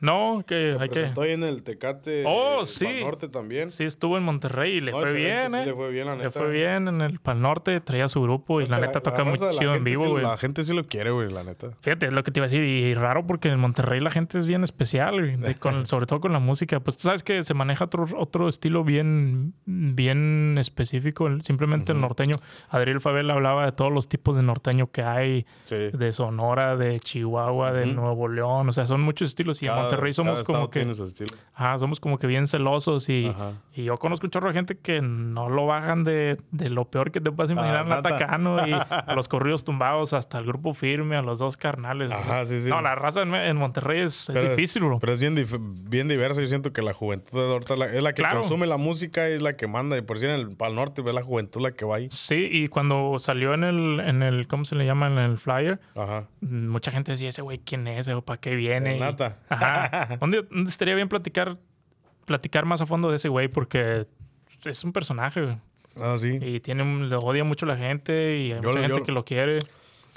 No, que hay que... Ahí en el Tecate Oh, eh, sí. Norte también. Sí, estuvo en Monterrey y le No, fue bien, sí ¿eh? le fue bien, la Le neta. fue bien en el Pal Norte, traía su grupo y Es la neta toca muy la chido en vivo, sí- güey. La gente sí lo quiere, güey, la neta. Fíjate, es lo que te iba a decir. Y raro porque en Monterrey la gente es bien especial, güey, con- sobre todo con la música. Pues tú sabes que se maneja otro, otro estilo bien, bien específico, el- simplemente el norteño. Adriel Fabel hablaba de todos los tipos de norteño que hay, Sí. de Sonora, de Chihuahua, de. Nuevo León. O sea, son muchos estilos. Y Cada- Monterrey somos como que... tiene su estilo. Ajá, somos como que bien celosos y, Ajá. y yo conozco un chorro de gente que no lo bajan de, de lo peor que te puedas imaginar Ah, en neta. Atacano y a los corridos tumbados hasta el grupo firme, a los dos carnales. Ajá, sí, sí. No, la raza en, en Monterrey es, difícil, bro. Pero es bien, bien diversa. Yo siento que la juventud ahorita es la que Claro. consume la música y es la que manda. Y por si en el Pal Norte ve la juventud la que va ahí. Sí, y cuando salió en el, en el, ¿cómo se le llama? En el flyer, Ajá. mucha gente decía, ese güey, ¿quién es? ¿O para qué viene? El Y- Nata. Ajá. ¿Dónde, dónde estaría bien platicar, platicar más a fondo de ese güey? Porque es un personaje, güey. Ah, sí. Y tiene, odia mucho la gente y hay Yo mucha gente yo- que lo quiere.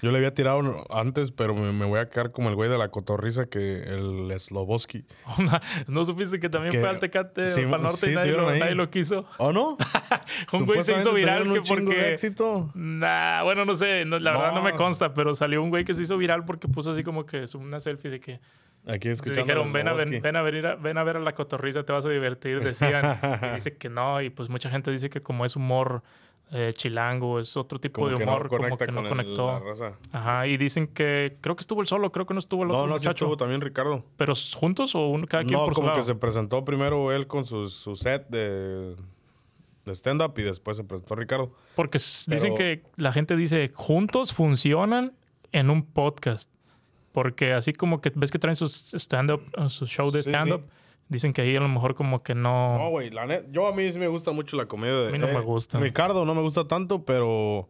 Yo le había tirado antes, pero me, me voy a quedar como el güey de la cotorriza que el Sloboski. ¿No supiste que también Que- fue al Tecate sí, para Norte sí, y nadie lo, nadie lo quiso? ¿O no? Un güey se hizo viral que porque... éxito. Nah, bueno, no sé, no, la verdad no me No. consta, pero salió un güey que se hizo viral porque puso así como que es una selfie de que Aquí escuchando. Dijeron, ven a, ven, Sloboski. ven, a ven a ver a la cotorriza, te vas a divertir, decían. y dice que no, y pues mucha gente dice que como es humor eh, chilango, es otro tipo Como de que humor, no como que no el- conectó. la raza. Ajá, y dicen que creo que estuvo el solo, creo que no estuvo el otro No, no, sí muchacho. estuvo también Ricardo. ¿Pero juntos o cada quien No, por su como lado? que se presentó primero él con su, su set de, de stand-up y después se presentó Ricardo. Porque dicen que la gente dice, juntos funcionan en un podcast. Porque así como que ves que traen sus stand-up, uh, su show de Sí, stand-up, dicen que ahí a lo mejor como que no... No, güey, la net, yo a mí sí me gusta mucho la comedia de... A mí no me gusta. Ricardo no me gusta tanto, pero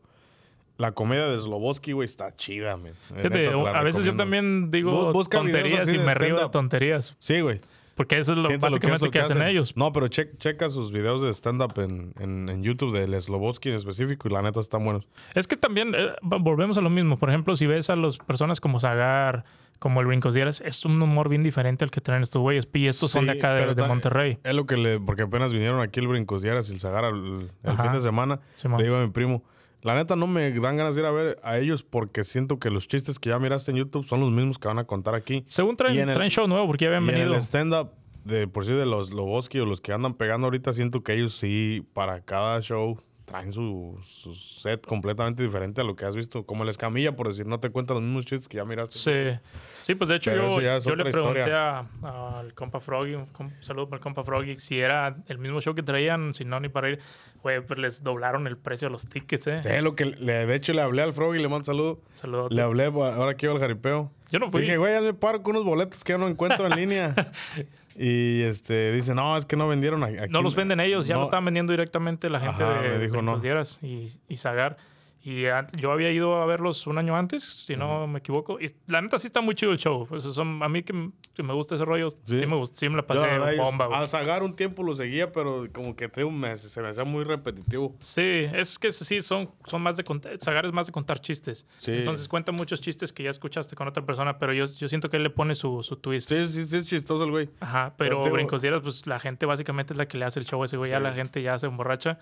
la comedia de Sloboski, güey, está chida, man. Eh, Fíjate, a veces yo también digo busca tonterías y me río de tonterías. Sí, güey. Porque eso es lo, lo que es básicamente lo que, hacen ellos. No, pero che- checa sus videos de stand-up en, en, en YouTube del Sloboski en específico y la neta están buenos. Es que también eh, volvemos a lo mismo. Por ejemplo, si ves a las personas como Zagar, como el Brincos Dieras, es un humor bien diferente al que traen estos güeyes. Y estos son de Sí, acá de, de Monterrey. Es lo que le... Porque apenas vinieron aquí el Brincos Dieras y el Zagara el, fin de semana. Simón. Le digo a mi primo, la neta no me dan ganas de ir a ver a ellos porque siento que los chistes que ya miraste en YouTube son los mismos que van a contar aquí. Según traen, y en el- traen show nuevo, porque ya habían Y en venido. el stand-up, de por sí de los Loboski o los que andan pegando ahorita, siento que ellos sí, para cada show, traen su, su set completamente diferente a lo que has visto. Como el escamilla, por decir, no te cuentan los mismos chistes que ya miraste. Sí. Sí, pues de hecho Pero yo, le pregunté al compa Froggy, un com- saludo para el compa Froggy, si era el mismo show que traían, si no, ni para ir. Güey, pues les doblaron el precio a los tickets, ¿eh? Sí, lo que le, de hecho le hablé al Frog y le mando saludo. Saludos. Le hablé ahora que iba al jaripeo. Yo no fui. Dije, güey, ya me paro con unos boletos que ya no encuentro en línea. Y este dice, no, es que no vendieron aquí. No los venden ellos, ya No. lo estaban vendiendo directamente la gente Ajá, de, me dijo de no. Y, y Zagar. Y yo había ido a verlos un año antes, si no me equivoco. Y la neta sí está muy chido el show. Pues, son, a mí que, que me gusta ese rollo, sí, Sí. me, gust- sí me la Yo, pasé ellos- bomba. güey. A Zagar un tiempo lo seguía, pero como que te, me- se me hacía muy repetitivo. Sí, es que sí, son, son más de contar, Zagar es más de contar chistes. Sí. Entonces cuenta muchos chistes que ya escuchaste con otra persona, pero yo, yo siento que él le pone su, su twist. Sí, sí, sí, es chistoso el güey. Ajá, Pero pero te digo- Brincos Dieras, pues la gente básicamente es la que le hace el show a ese güey, ya la gente ya se emborracha.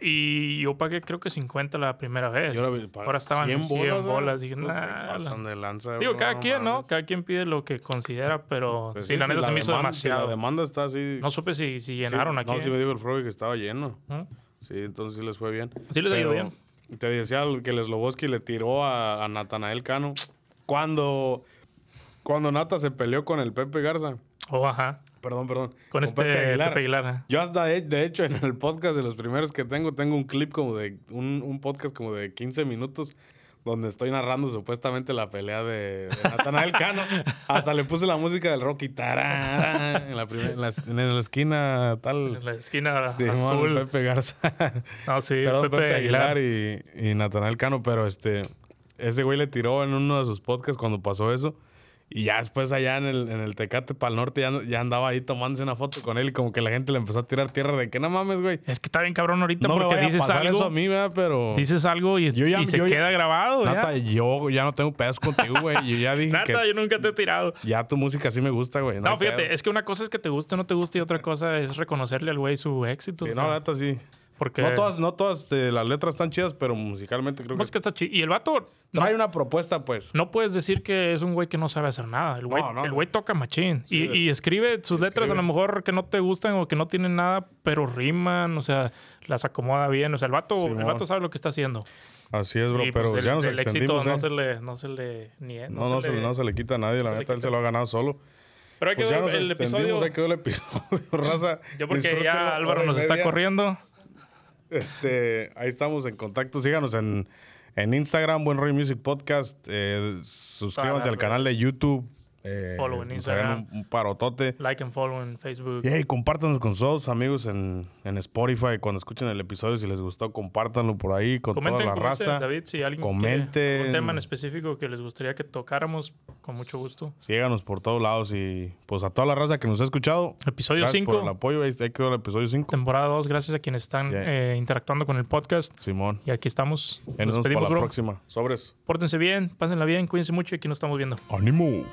Y yo pagué creo que 50 la primera vez. Y ahora, pa- Ahora estaban 100 bolas. bolas. Dije, nah, pasan de lanza, Digo, no cada quien, ¿no? mames. Cada quien pide lo que considera, pero Pues sí, la neta se me hizo si demasiado. la demanda está así. No supe si, si sí, llenaron aquí. No, sí me dijo el Frog que estaba lleno. ¿no? Sí, entonces sí les fue bien. Sí les ha ido bien. Te decía que el Sloboski le tiró a, a Natanael Cano cuando, cuando Nata se peleó con el Pepe Garza. Oh, ajá. Perdón, perdón. Con, este Pepe Aguilar. ajá. Yo hasta, de, de hecho, en el podcast de los primeros que tengo, tengo un clip como de, un, un podcast como de 15 minutos donde estoy narrando supuestamente la pelea de, de Natanael Cano. Hasta le puse la música del Rocky en, la primer- en, la, es- en la esquina tal. En la esquina azul. Pepe Garza. No, sí, Perdón, Pepe, Pepe, Aguilar. Aguilar, y, y Natanael Cano, pero este, ese güey le tiró en uno de sus podcasts cuando pasó eso. Y ya después allá en el, en el Tecate para el norte ya, ya andaba ahí tomándose una foto con él y como que la gente le empezó a tirar tierra de que no mames, güey. Es que está bien cabrón ahorita No me porque vaya a dices pasar algo. eso a mí, ¿verdad? Pero... Dices algo y, Yo ya- y se yo ya- queda grabado. Nata, yo ya no tengo pedos contigo, güey. Yo ya dije Nata, que yo nunca te he tirado. ya tu música sí me gusta, güey. No, fíjate, pedo. es que una cosa es que te guste o no te guste y otra cosa es reconocerle al güey su éxito. Sí, o no, neta, sí. Porque No todas, no todas eh, las letras están chidas, pero musicalmente creo que música está chi- Y el vato, no, trae una propuesta, pues. no puedes decir que es un güey que no sabe hacer nada. El güey, No, no. el güey toca machín. Sí, y, y escribe sus letras a lo mejor que no te gustan o que no tienen nada, pero riman, o sea, las acomoda bien. O sea, el vato, el vato sabe lo que está haciendo. Así es, bro. y pero pues, ya el, nos el éxito no, ¿eh? se le, no se le nie- No, no, se, le- no se le quita a nadie, la neta, él se lo ha ganado solo. Pero hay que Pues ya ver nos el episodio. ahí quedó el episodio, raza. Yo porque ya Álvaro nos está corriendo. Este, ahí estamos en contacto. Síganos en, en Instagram, Buen Roy Music Podcast. Eh, suscríbanse al canal de YouTube. Eh, Follow en Instagram. Un, un parotote. Like and follow en Facebook. Y hey, compártanos con sus amigos en, en Spotify. Cuando escuchen el episodio, si les gustó, compártanlo por ahí con Comenten, toda la dice raza. David, si alguien Comenten. un tema en específico que les gustaría que tocáramos, con mucho gusto. Síganos por todos lados y pues a toda la raza que nos ha escuchado. Episodio gracias por el 5, apoyo. Ahí quedó el episodio 5. temporada 2. Gracias a quienes están eh, interactuando con el podcast. Simón. Y aquí estamos. Nos nos vemos para la bro. próxima. Sobres. Pórtense bien, pásenla bien, cuídense mucho y aquí nos estamos viendo. ¡Ánimo!